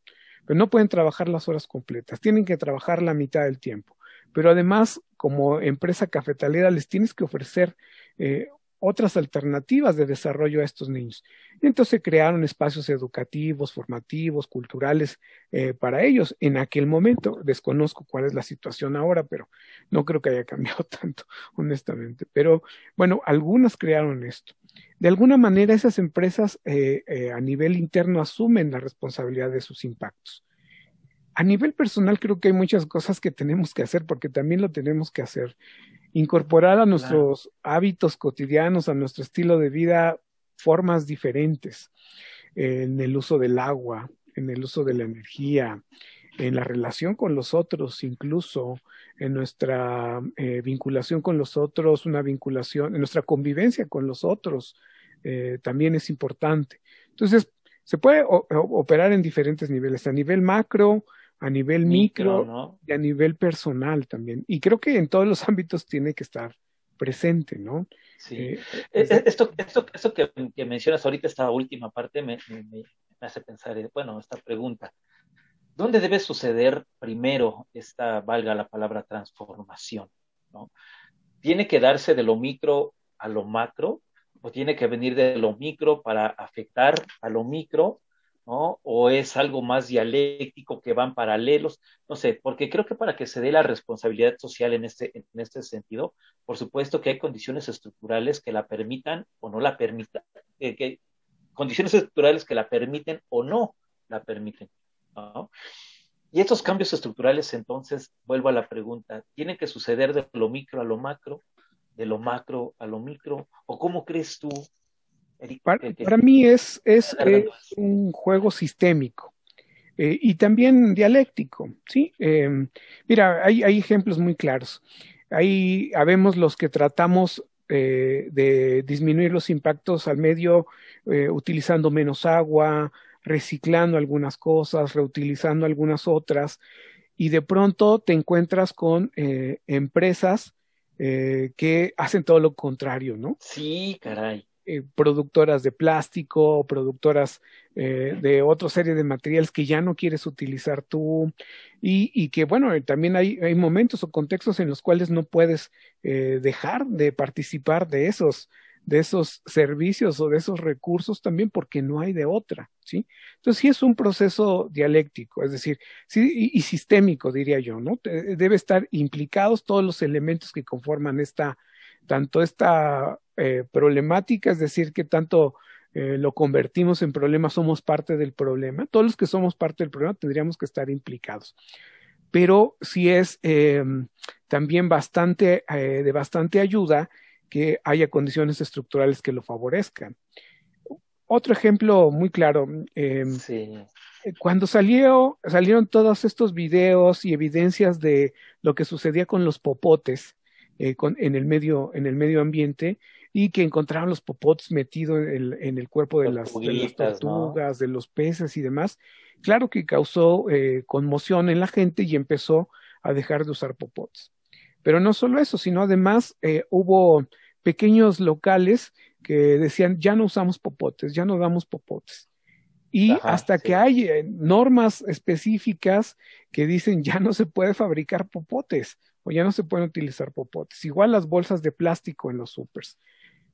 Pero no pueden trabajar las horas completas, tienen que trabajar la mitad del tiempo. Pero además, como empresa cafetalera, les tienes que ofrecer eh, otras alternativas de desarrollo a estos niños. Entonces se crearon espacios educativos, formativos, culturales eh, para ellos. En aquel momento, desconozco cuál es la situación ahora, pero no creo que haya *laughs* cambiado tanto, honestamente. Pero bueno, algunas crearon esto. De alguna manera, esas empresas eh, eh, a nivel interno asumen la responsabilidad de sus impactos. A nivel personal, creo que hay muchas cosas que tenemos que hacer porque también lo tenemos que hacer incorporar a nuestros hábitos cotidianos, a nuestro estilo de vida, formas diferentes en el uso del agua, en el uso de la energía, en la relación con los otros, incluso en nuestra eh, vinculación con los otros, una vinculación, en nuestra convivencia con los otros, eh, también es importante. Entonces, se puede operar en diferentes niveles, a nivel macro, a nivel micro, y a nivel personal también. Y creo que en todos los *laughs* ámbitos tiene que estar presente, ¿no? Sí. Eh, eh, eh, esto, esto, esto que, mencionas ahorita, esta última parte, me, me, hace pensar, bueno, esta pregunta. ¿Dónde debe suceder primero esta, valga la palabra, transformación? ¿no? ¿Tiene que darse de lo micro a lo macro? ¿O tiene que venir de lo micro para afectar a lo micro? ¿No? O es algo más dialéctico que van paralelos, no sé, porque creo que para que se dé la responsabilidad social en este, en este sentido, por supuesto que hay condiciones estructurales que la permitan o no la permitan, eh, que, condiciones estructurales que la permiten o no la permiten. Y estos cambios estructurales, entonces, vuelvo a la pregunta, ¿tienen que suceder de lo micro a lo macro, de lo macro a lo micro? ¿O cómo crees tú para, mí es, es, un juego sistémico eh, y también dialéctico, ¿sí? Em, mira, hay, hay, ejemplos muy claros. Ahí habemos los que tratamos eh, de disminuir los impactos al medio eh, utilizando menos agua, reciclando algunas cosas, reutilizando algunas otras, y de pronto te encuentras con empresas que hacen todo lo contrario, ¿no? Sí, caray. Eh, productoras de plástico, productoras eh, de otra serie de materiales que ya no quieres utilizar tú y, que bueno, también hay, hay, momentos o contextos en los cuales no puedes eh, dejar de participar de esos de esos servicios o de esos recursos también porque no hay de otra, ¿sí? Entonces sí es un proceso dialéctico, es decir, sí, y, y sistémico diría yo, ¿no? Debe estar implicados todos los elementos que conforman esta tanto esta eh, problemática, es decir, que tanto eh, lo convertimos en problema, somos parte del problema. Todos los que somos parte del problema tendríamos que estar implicados. Pero sí es em, también bastante, eh, de bastante ayuda que haya condiciones estructurales que lo favorezcan. Otro ejemplo muy claro, em, cuando salió, salieron todos estos videos y evidencias de lo que sucedía con los popotes, eh, en, el medio, en el medio ambiente y que encontraron los popotes metidos en el, cuerpo de las, tortugas, de los peces y demás. Claro que causó eh, conmoción en la gente y empezó a dejar de usar popotes. Pero no solo eso, sino además eh, hubo pequeños locales que decían ya no usamos popotes, ya no damos popotes. Y hasta que hay normas específicas que dicen ya no se puede fabricar popotes o ya no se pueden utilizar popotes. Igual las bolsas de plástico en los supers.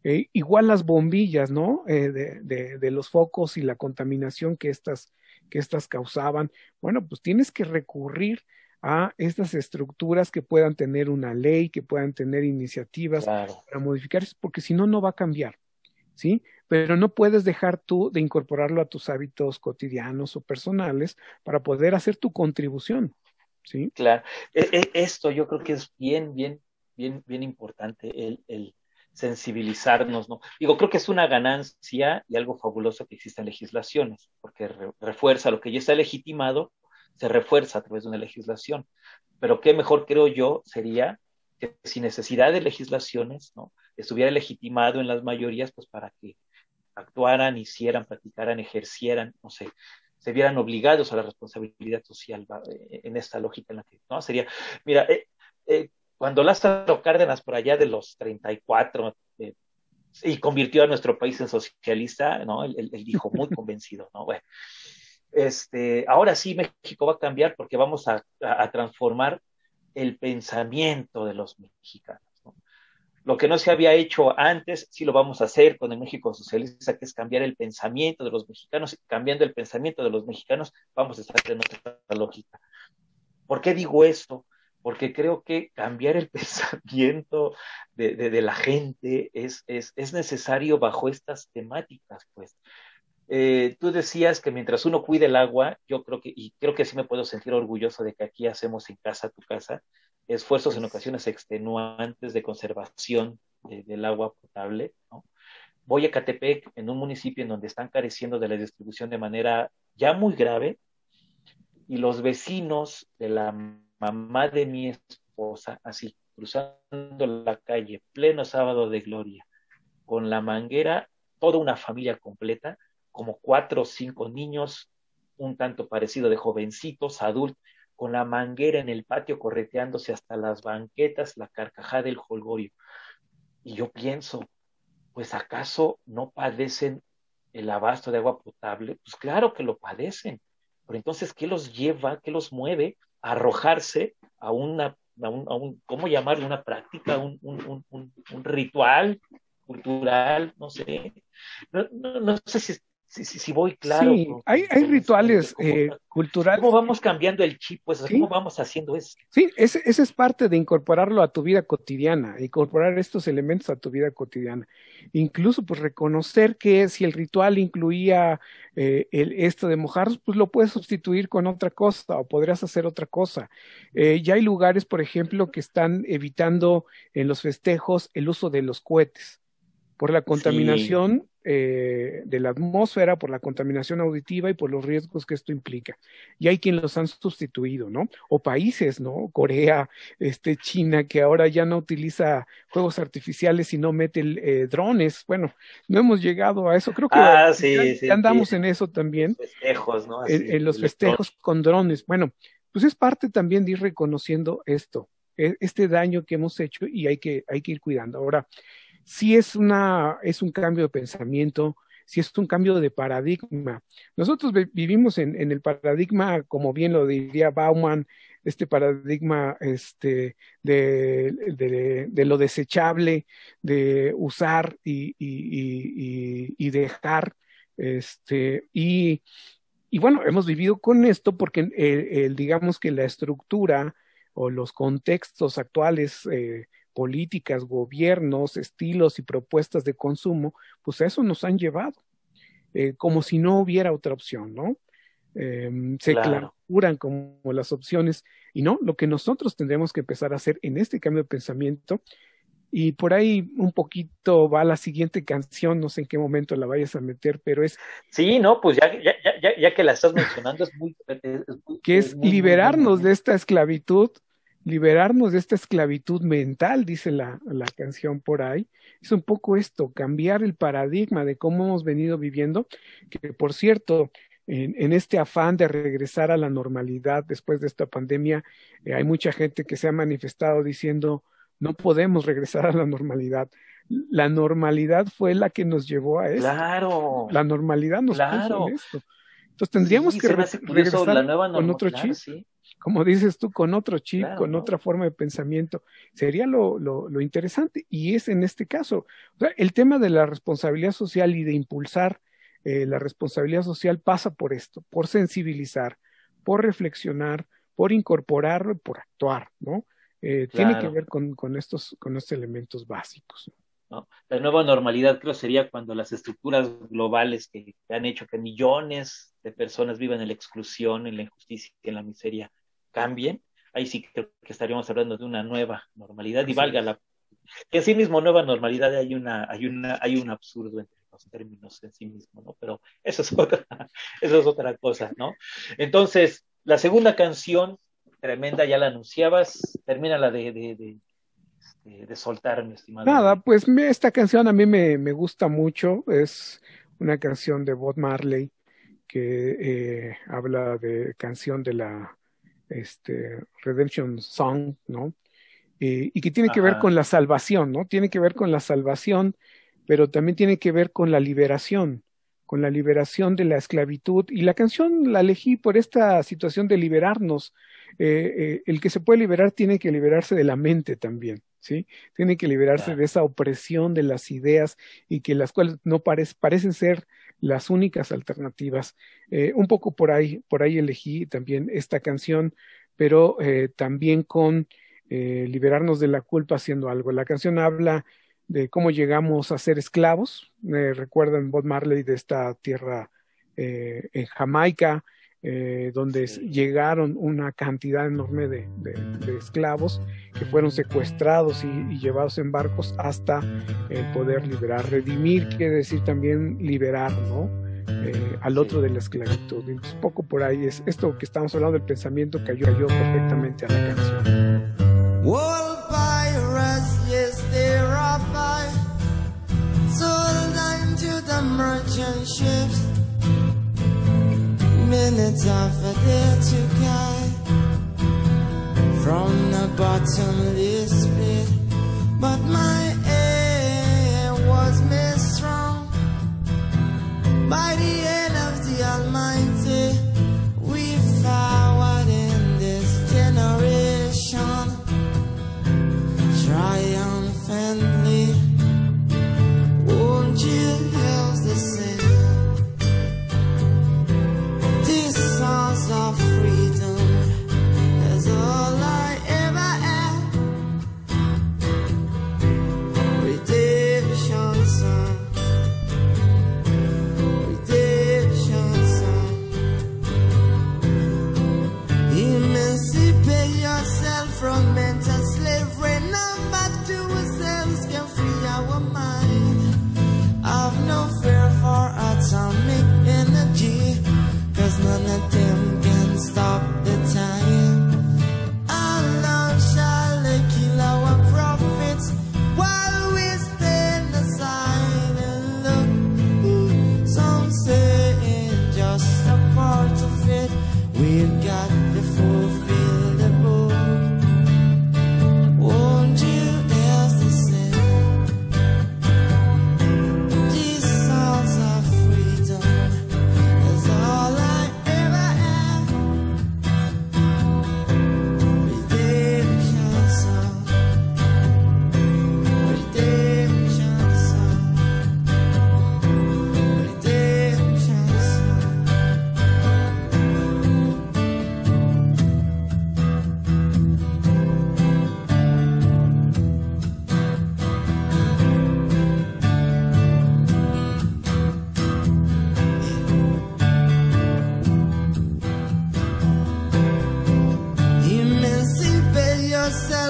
Eh, igual las bombillas, ¿no? Eh, de, de, de, los focos y la contaminación que estas, que estas causaban. Bueno, pues tienes que recurrir a estas estructuras que puedan tener una ley, que puedan tener iniciativas para modificar, porque si no, no va a cambiar, ¿sí? Pero no puedes dejar tú de incorporarlo a tus hábitos cotidianos o personales para poder hacer tu contribución. ¿Sí? Claro. E, e, esto yo creo que es bien, bien, bien, bien importante, el, sensibilizarnos, ¿no? Digo, creo que es una ganancia y algo fabuloso que existan legislaciones, porque refuerza lo que ya está legitimado, se refuerza a través de una legislación. Pero qué mejor creo yo sería que sin necesidad de legislaciones, ¿no? estuviera legitimado en las mayorías, pues para que actuaran, hicieran, practicaran, ejercieran, no sé, se vieran obligados a la responsabilidad social eh, en esta lógica en la que, ¿no? Sería, mira, eh, eh, cuando Lázaro Cárdenas por allá de los 34 eh, y convirtió a nuestro país en socialista, ¿no? Él, dijo muy *laughs* convencido, ¿no? Bueno, este, ahora sí México va a cambiar porque vamos a, a transformar el pensamiento de los mexicanos. Lo que no se había hecho antes, sí lo vamos a hacer con el México socialista, que es cambiar el pensamiento de los mexicanos. Cambiando el pensamiento de los mexicanos, vamos a estar en otra *laughs* lógica. ¿Por qué digo esto? Porque creo que cambiar el *laughs* pensamiento de, la gente es, necesario bajo estas temáticas, pues. Eh, tú decías que mientras uno cuide el agua, yo creo que, y creo que sí me puedo sentir orgulloso de que aquí hacemos en casa tu casa, esfuerzos en ocasiones extenuantes de conservación del agua potable. Voy a Catepec, en un municipio en donde están careciendo de la distribución de manera ya muy grave, y los vecinos de la mamá de mi esposa, así, cruzando la calle, pleno sábado de gloria, con la manguera, toda una familia completa, como cuatro o cinco niños, un tanto parecido de jovencitos, adultos, con la manguera en el patio correteándose hasta las banquetas, la carcajada del holgorio. Y yo pienso, pues acaso no padecen el abasto de agua potable? Pues claro que lo padecen. Pero entonces, ¿qué los lleva, qué los mueve a arrojarse a una, a un, ¿cómo llamarlo? Una práctica, un, un, un, ritual cultural, no sé. No, no, no sé si si, si, voy claro. Sí, hay, hay rituales eh, culturales. ¿Cómo vamos cambiando el chip? Pues, ¿Cómo vamos haciendo eso? Sí, ese, ese, es parte de incorporarlo a tu vida cotidiana, incorporar estos elementos a tu vida cotidiana. Incluso, pues, reconocer que si el ritual incluía eh, el, esto de mojarlos, pues lo puedes sustituir con otra cosa o podrías hacer otra cosa. Eh, ya hay lugares, por ejemplo, que están evitando en los festejos el uso de los cohetes por la contaminación eh, de la atmósfera, por la contaminación auditiva y por los riesgos que esto implica. Y hay quienes los han sustituido, ¿no? O países, ¿no? Corea, este, China, que ahora ya no utiliza juegos artificiales, sino mete eh, drones. Bueno, no hemos llegado a eso. Creo que ah, andamos en eso también. Festejos, ¿no? en, los festejos con drones. Bueno, pues es parte también de ir reconociendo esto, e, este daño que hemos hecho y hay que, hay que ir cuidando. Ahora, si es, una, es un cambio de pensamiento, si es un cambio de paradigma. Nosotros vivimos en, el paradigma, como bien lo diría Bauman, este paradigma este, de, lo desechable, de usar y, dejar. Este, y, bueno, hemos vivido con esto porque el, digamos que la estructura o los contextos actuales eh, políticas, gobiernos, estilos y propuestas de consumo, pues a eso nos han llevado, eh, como si no hubiera otra opción, ¿no? Em, se claro. como las opciones y no, lo que nosotros tendremos que empezar a hacer en este cambio de pensamiento y por ahí un poquito va la siguiente canción, no sé en qué momento la vayas a meter, pero es... Sí, no, pues ya, ya, ya, ya que la estás mencionando es muy... que es, liberarnos de esta esclavitud liberarnos de esta esclavitud mental, dice la, la, canción por ahí. Es un poco esto, cambiar el paradigma de cómo hemos venido viviendo, que por cierto, en, en este afán de regresar a la normalidad después de esta pandemia, eh, hay mucha gente que se ha manifestado diciendo, no podemos regresar a la normalidad. La normalidad fue la que nos llevó a esto. Claro. La normalidad nos puso en esto. Entonces tendríamos que regresar la nueva con otro chip. Sí como dices tú, con otro chip, con otra forma de pensamiento. Sería lo, lo, lo, interesante. Y es en este caso, o sea, el tema de la responsabilidad social y de impulsar eh, la responsabilidad social pasa por esto, por sensibilizar, por reflexionar, por incorporarlo y por actuar, ¿no? Eh, tiene que ver con, con, estos, con estos elementos básicos. ¿no? La nueva normalidad creo sería cuando las estructuras globales que, que, han hecho que millones de personas vivan en la exclusión, en la injusticia, en la miseria, cambien, ahí sí creo que estaríamos hablando de una nueva normalidad y valga la que en sí mismo nueva normalidad hay una hay una hay un absurdo entre los términos en sí mismo, ¿no? Pero eso es *laughs* otra eso es otra cosa, ¿no? Entonces, la segunda canción tremenda ya la anunciabas, termina la de, de, este, de soltar, mi estimado? Nada, pues esta canción a mí me, me gusta mucho, es una canción de Bob Marley que eh, habla de canción de la este, Redemption Song, ¿no? y que tiene que ver con la salvación, ¿no? Tiene que ver con la salvación, pero también tiene que ver con la liberación, con la liberación de la esclavitud. Y la canción la elegí por esta situación de liberarnos. Eh, eh, el que se puede liberar tiene que liberarse de la mente también, ¿sí? Tiene que liberarse de esa opresión de las ideas y que las cuales no parecen ser las únicas alternativas. Eh, un poco por ahí, por ahí elegí también esta canción, pero también con eh, liberarnos de la culpa haciendo algo. La canción habla de cómo llegamos a ser esclavos. Me recuerdan Bob Marley de esta tierra eh, en Jamaica, eh, donde llegaron una cantidad enorme de, esclavos que fueron secuestrados y, llevados en barcos hasta el poder liberar. Redimir quiere decir también liberar, ¿no? al otro de la esclavitud. un poco por ahí es esto que estamos hablando del pensamiento cayó, cayó perfectamente a la canción. Wall pirates, yes, they sold into the merchant ships. Minutes after they to I from the bottomless pit, but my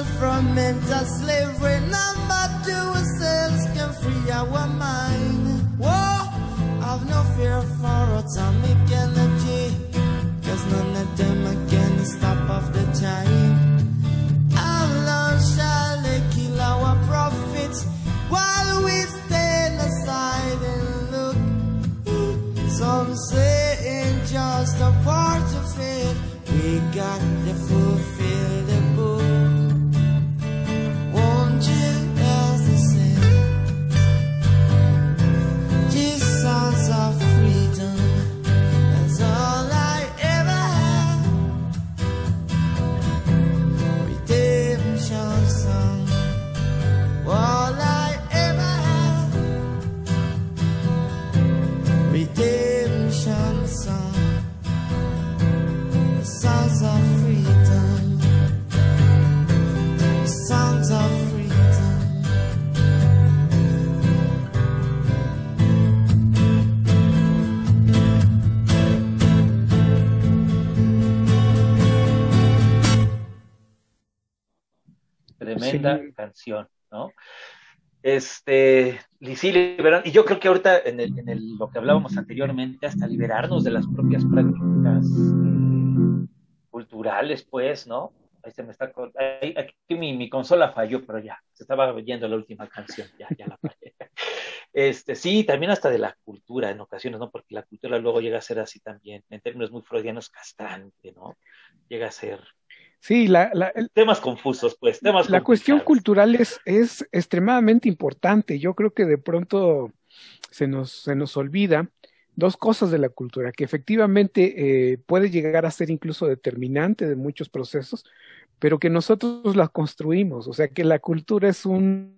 from mental slavery. Number two, ourselves can free our mind. Whoa, I've no fear for atomic energy. Cause none of them can stop off the time. Allah shall kill our prophets while we stand aside and look. Some say it's just a part of it. We got to fulfill Canción, ¿no? Este, y sí, y yo creo que ahorita en, el, en el- lo que hablábamos anteriormente, hasta liberarnos de las propias prácticas eh, culturales, pues, ¿no? ahí se me está. aquí mi, consola falló, pero ya, se estaba oyendo la última canción, ya, ya la fallé. *laughs* Este, sí, también hasta de la cultura en ocasiones, ¿no? Porque la cultura luego llega a ser así también, en términos muy freudianos, castrante, ¿no? Llega a ser. Sí, la, temas confusos, pues, temas La cuestión cultural es, es extremadamente importante. Yo creo que de pronto se nos, se nos olvida dos cosas de la cultura, que efectivamente eh, puede llegar a ser incluso determinante de muchos procesos, pero que nosotros la construimos, o sea que la cultura es un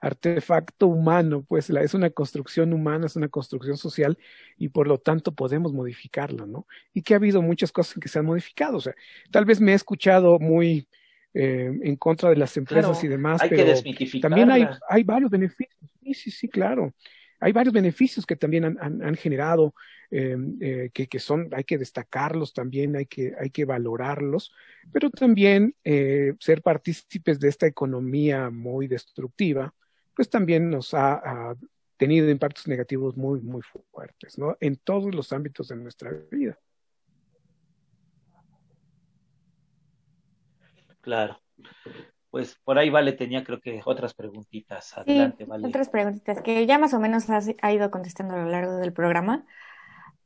artefacto humano, pues la, es una construcción humana, es una construcción social y por lo tanto podemos modificarla, ¿no? Y que ha habido muchas cosas que se han modificado, o sea, tal vez me he escuchado muy eh, en contra de las empresas y demás, pero también hay, hay varios beneficios, sí, sí, sí, claro. Hay varios beneficios que también han, generado, eh, eh, que, son, hay que destacarlos también, hay que, hay que valorarlos, pero también eh, ser partícipes de esta economía muy destructiva, pues también nos ha, tenido impactos negativos muy, muy fuertes, ¿no? En todos los ámbitos de nuestra vida. Claro pues por ahí Vale tenía creo que otras preguntitas. Adelante, Vale. Otras preguntitas que ya más o menos ha ido contestando a lo largo del programa.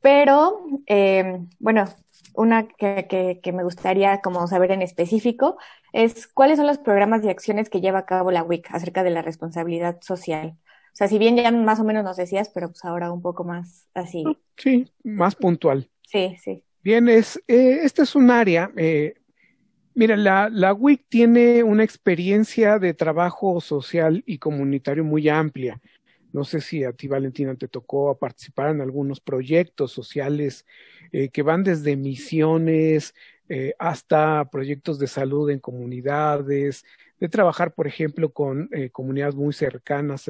Pero, eh, bueno, una que, que, me gustaría como saber en específico es cuáles son los programas y acciones que lleva a cabo la WIC acerca de la responsabilidad social. O sea, si bien ya más o menos nos decías, pero pues ahora un poco más así. Sí, más puntual. Sí, sí. Bien, es, eh, este es un área eh, Mira, la, la WIC tiene una experiencia de trabajo social y comunitario muy amplia. No sé si a ti, Valentina, te tocó participar en algunos proyectos sociales eh, que van desde misiones eh, hasta proyectos de salud en comunidades, de trabajar, por ejemplo, con eh, comunidades muy cercanas.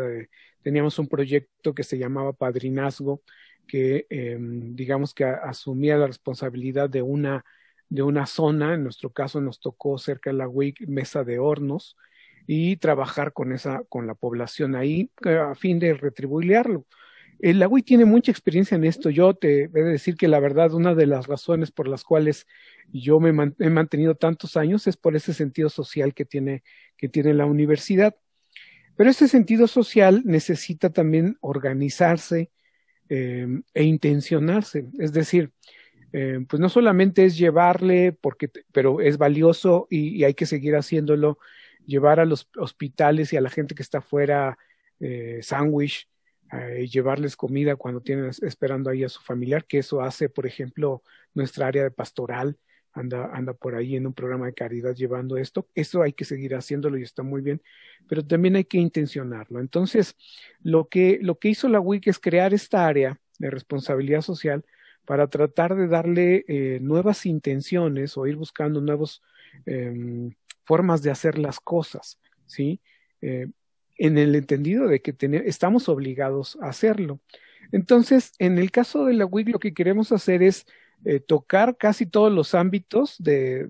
teníamos un proyecto que se llamaba Padrinazgo, que em, digamos que asumía la responsabilidad de una de una zona, en nuestro caso nos tocó cerca de la WIC Mesa de Hornos, y trabajar con esa, con la población ahí eh, a fin de retribuirlo. El WIC tiene mucha experiencia en esto. Yo te he de decir que la verdad, una de las razones por las cuales yo me he mantenido tantos años es por ese sentido social que tiene, que tiene la universidad. Pero ese sentido social necesita también organizarse eh, e intencionarse. Es decir, eh, pues no solamente es llevarle, porque, pero es valioso y, hay que seguir haciéndolo, llevar a los hospitales y a la gente que está afuera eh, sándwich, eh, llevarles comida cuando tienen esperando ahí a su familiar, que eso hace, por ejemplo, nuestra área de pastoral, anda, anda por ahí en un programa de caridad llevando esto. Eso hay que seguir haciéndolo y está muy bien, pero también hay que intencionarlo. Entonces, lo que, lo que hizo la WIC es crear esta área de responsabilidad social para tratar de darle eh, nuevas intenciones o ir buscando nuevas em, formas de hacer las cosas, ¿sí? Eh, en el entendido de que estamos obligados a hacerlo. Entonces, en el caso de la WIC, lo que queremos hacer es eh, tocar casi todos los ámbitos de,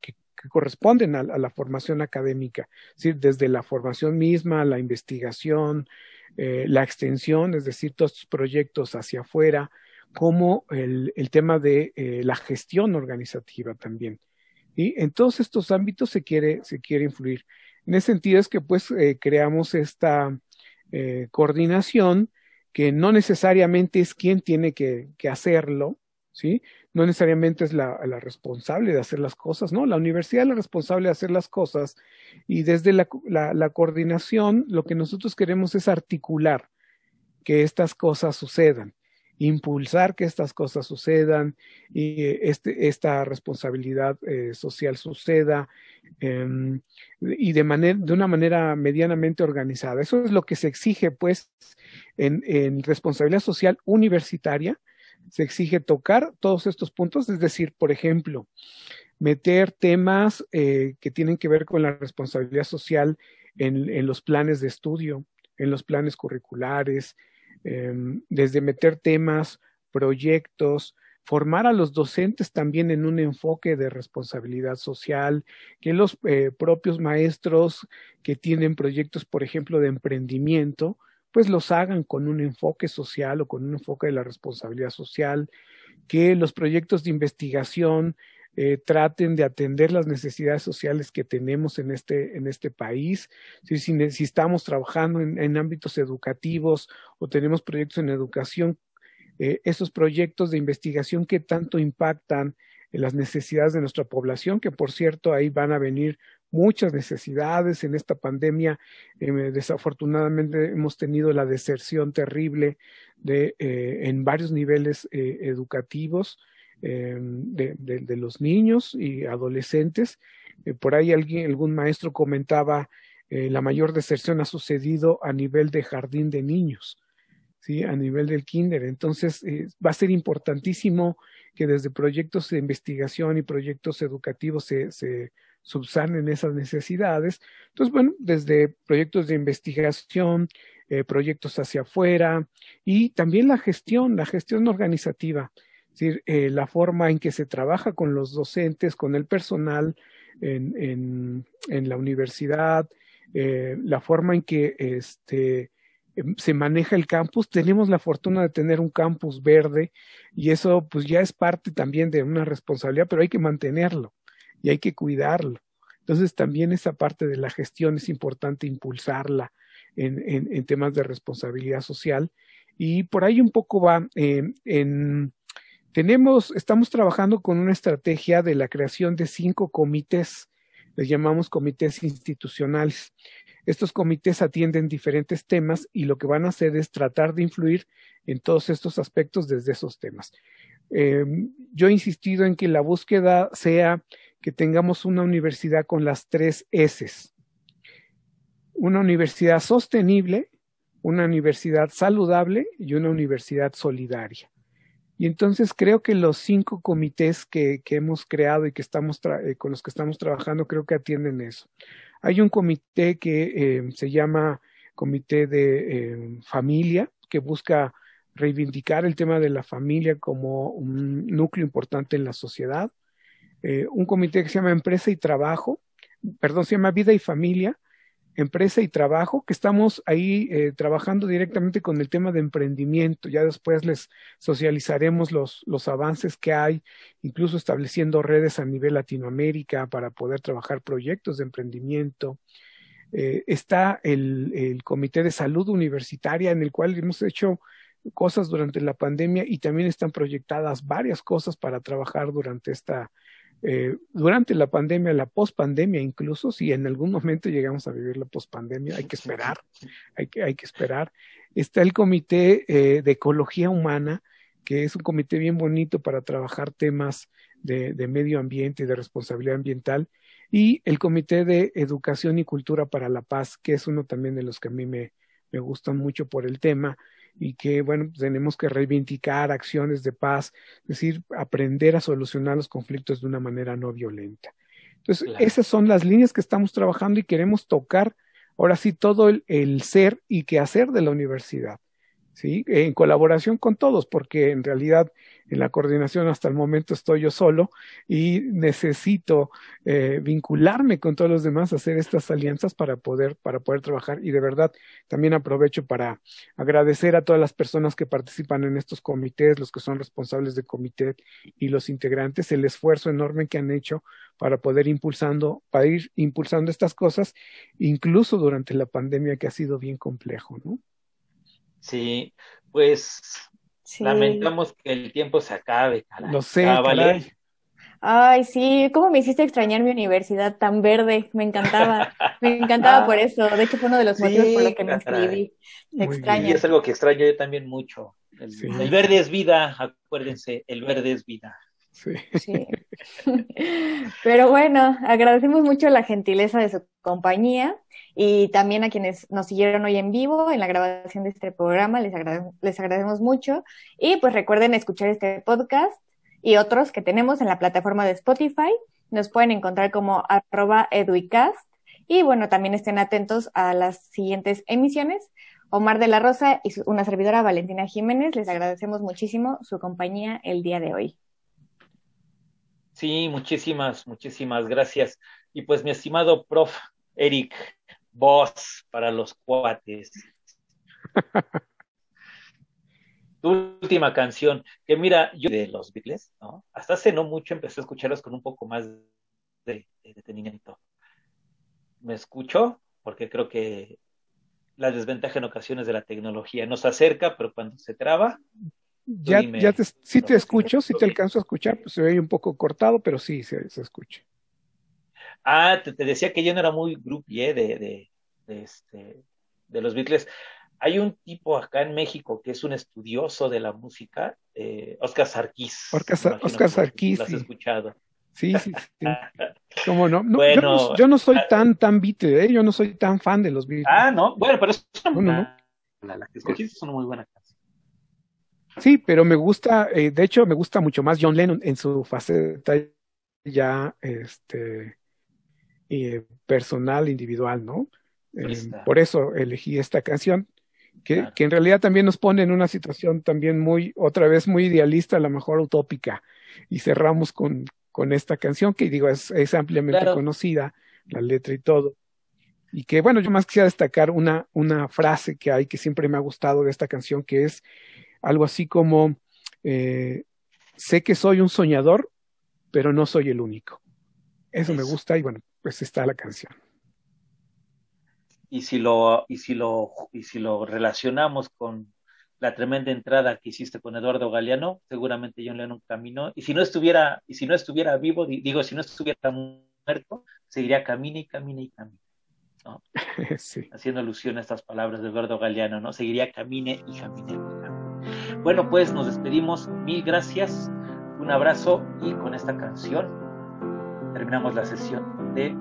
que, corresponden a, la formación académica, ¿sí? desde la formación misma, la investigación, la extensión, es decir, todos estos proyectos hacia afuera, como el, tema de eh, la gestión organizativa también. En todos estos ámbitos se quiere, se quiere influir. En ese sentido es que pues eh, creamos esta eh, coordinación que no necesariamente es quien tiene que, hacerlo, ¿sí? No necesariamente es la, responsable de hacer las cosas, ¿no? La universidad es la responsable de hacer las cosas y desde la coordinación lo que nosotros queremos es articular que estas cosas sucedan impulsar que estas cosas sucedan y este, esta responsabilidad eh, social suceda em, y de, manera, de una manera medianamente organizada. Eso es lo que se exige, pues, en, responsabilidad social universitaria. Se exige tocar todos estos puntos, es decir, por ejemplo, meter temas eh, que tienen que ver con la responsabilidad social en los planes de estudio, en los planes curriculares, Em, desde meter temas, proyectos, formar a los docentes también en un enfoque de responsabilidad social, que los eh, propios maestros que tienen proyectos, por ejemplo, de emprendimiento, pues los hagan con un enfoque social o con un enfoque de la responsabilidad social, que los proyectos de investigación eh, traten de atender las necesidades sociales que tenemos en este, en este país. Si, si, estamos trabajando en, ámbitos educativos o tenemos proyectos en educación, eh, esos proyectos de investigación que tanto impactan en las necesidades de nuestra población, que por cierto ahí van a venir muchas necesidades en esta pandemia. Eh, desafortunadamente hemos tenido la deserción terrible de, en varios niveles educativos. Eh, de, los niños y adolescentes. Eh, por ahí alguien, algún maestro comentaba, eh, la mayor deserción ha sucedido a nivel de jardín de niños, ¿sí? a nivel del kinder. Entonces, va a ser importantísimo que desde proyectos de investigación y proyectos educativos se subsanen esas necesidades. Entonces, bueno, desde proyectos de investigación, proyectos hacia afuera y también la gestión, la gestión organizativa. Decir, eh, la forma en que se trabaja con los docentes, con el personal en, en, en la universidad, eh, la forma en que este, em, se maneja el campus. Tenemos la fortuna de tener un campus verde y eso pues ya es parte también de una responsabilidad, pero hay que mantenerlo y hay que cuidarlo. Entonces también esa parte de la gestión es importante impulsarla en, en, en temas de responsabilidad social y por ahí un poco va eh, en tenemos, estamos trabajando con una estrategia de la creación de cinco comités, les llamamos comités institucionales. Estos comités atienden diferentes temas y lo que van a hacer es tratar de influir en todos estos aspectos desde esos temas. Eh, yo he insistido en que la búsqueda sea que tengamos una universidad con las tres S. Una universidad sostenible, una universidad saludable y una universidad solidaria. Y entonces creo que los cinco comités que, que hemos creado y que estamos eh, con los que estamos trabajando creo que atienden eso. Hay un comité que eh, se llama Comité de eh, Familia, que busca reivindicar el tema de la familia como un núcleo importante en la sociedad. un comité que se llama Empresa y Trabajo, perdón, se llama Vida y Familia, empresa y trabajo, que estamos ahí eh, trabajando directamente con el tema de emprendimiento. Ya después les socializaremos los, los avances que hay, incluso estableciendo redes a nivel Latinoamérica para poder trabajar proyectos de emprendimiento. Eh, está el, el Comité de Salud Universitaria, en el cual hemos hecho cosas durante la pandemia y también están proyectadas varias cosas para trabajar durante esta eh, durante la pandemia, la pospandemia incluso, si en algún momento llegamos a vivir la pospandemia, hay que esperar, hay que, hay que esperar. Está el Comité eh, de Ecología Humana, que es un comité bien bonito para trabajar temas de, medio ambiente y de responsabilidad ambiental, y el Comité de Educación y Cultura para la Paz, que es uno también de los que a mí me, me gustan mucho por el tema, y que, bueno, tenemos que reivindicar acciones de paz, es decir, aprender a solucionar los conflictos de una manera no violenta. Entonces, esas son las líneas que estamos trabajando y queremos tocar ahora sí todo el, el ser y qué hacer de la universidad. ¿Sí? En colaboración con todos, porque en realidad en la coordinación hasta el momento estoy yo solo y necesito eh, vincularme con todos los demás, hacer estas alianzas para poder, para poder trabajar. Y de verdad, también aprovecho para agradecer a todas las personas que participan en estos comités, los que son responsables de comité y los integrantes, el esfuerzo enorme que han hecho para poder impulsando, para ir impulsando estas cosas, incluso durante la pandemia que ha sido bien complejo, ¿no? Sí, pues lamentamos que el tiempo se acabe, caray. Lo sé, caray. Ay, sí, ¿cómo me hiciste extrañar mi universidad tan verde? Me encantaba, me encantaba *laughs* por eso. De hecho, fue uno de los motivos por los que me inscribí. Me extraña. Y es algo que extraño yo también mucho. el, verde es vida, acuérdense, el verde es vida. Sí. *laughs* Pero bueno, agradecemos mucho la gentileza de su compañía y también a quienes nos siguieron hoy en vivo en la grabación de este programa. Les, les agradecemos mucho. Y pues recuerden escuchar este podcast y otros que tenemos en la plataforma de Spotify. Nos pueden encontrar como arroba eduicast. Y bueno, también estén atentos a las siguientes emisiones. Omar de la Rosa y una servidora Valentina Jiménez, les agradecemos muchísimo su compañía el día de hoy. Sí, muchísimas, muchísimas gracias. Y pues mi estimado prof Eric, voz para los cuates. *laughs* tu última canción, que mira, yo de los Beatles, ¿no? Hasta hace no mucho empecé a escucharlos con un poco más de, detenimiento. Me escucho porque creo que la desventaja en ocasiones de la tecnología nos acerca, pero cuando se traba. Ya, ya te, sí te escucho, si te alcanzo a escuchar, pues se ve un poco cortado, pero sí se, se escucha. Ah, te, decía que yo no era muy groupie de, de, de, este, de los Beatles. Hay un tipo acá en México que es un estudioso de la música, eh, Oscar Sarkis. Oscar, Oscar Sarkis. Lo has escuchado. Sí, sí, sí. *laughs* ¿Cómo no? bueno, yo, no, soy ah, tan, tan Beatles, ¿eh? yo no soy tan fan de los Beatles. Ah, no, bueno, pero es una, la, que escogiste es una muy buena canción. Sí, pero me gusta, eh, de hecho, me gusta mucho más John Lennon en su faceta ya este eh, personal, individual, ¿no? Eh, por eso elegí esta canción, que, que, en realidad también nos pone en una situación también muy, otra vez muy idealista, a lo mejor utópica. Y cerramos con, con esta canción, que digo, es, es ampliamente conocida, la letra y todo. Y que, bueno, yo más quisiera destacar una, una frase que hay que siempre me ha gustado de esta canción, que es algo así como, eh, sé que soy un soñador, pero no soy el único. Eso me gusta y bueno, pues está la canción. Y si lo, y si lo, y si lo relacionamos con la tremenda entrada que hiciste con Eduardo Galeano, seguramente John Lennon caminó, y si no estuviera, y si no estuviera vivo, digo, si no estuviera muerto, seguiría camina y camina y camina. ¿no? *laughs* Haciendo alusión a estas palabras de Eduardo Galeano, ¿no? Seguiría camine y camine. Bueno, pues nos despedimos. Mil gracias. Un abrazo y con esta canción terminamos la sesión de.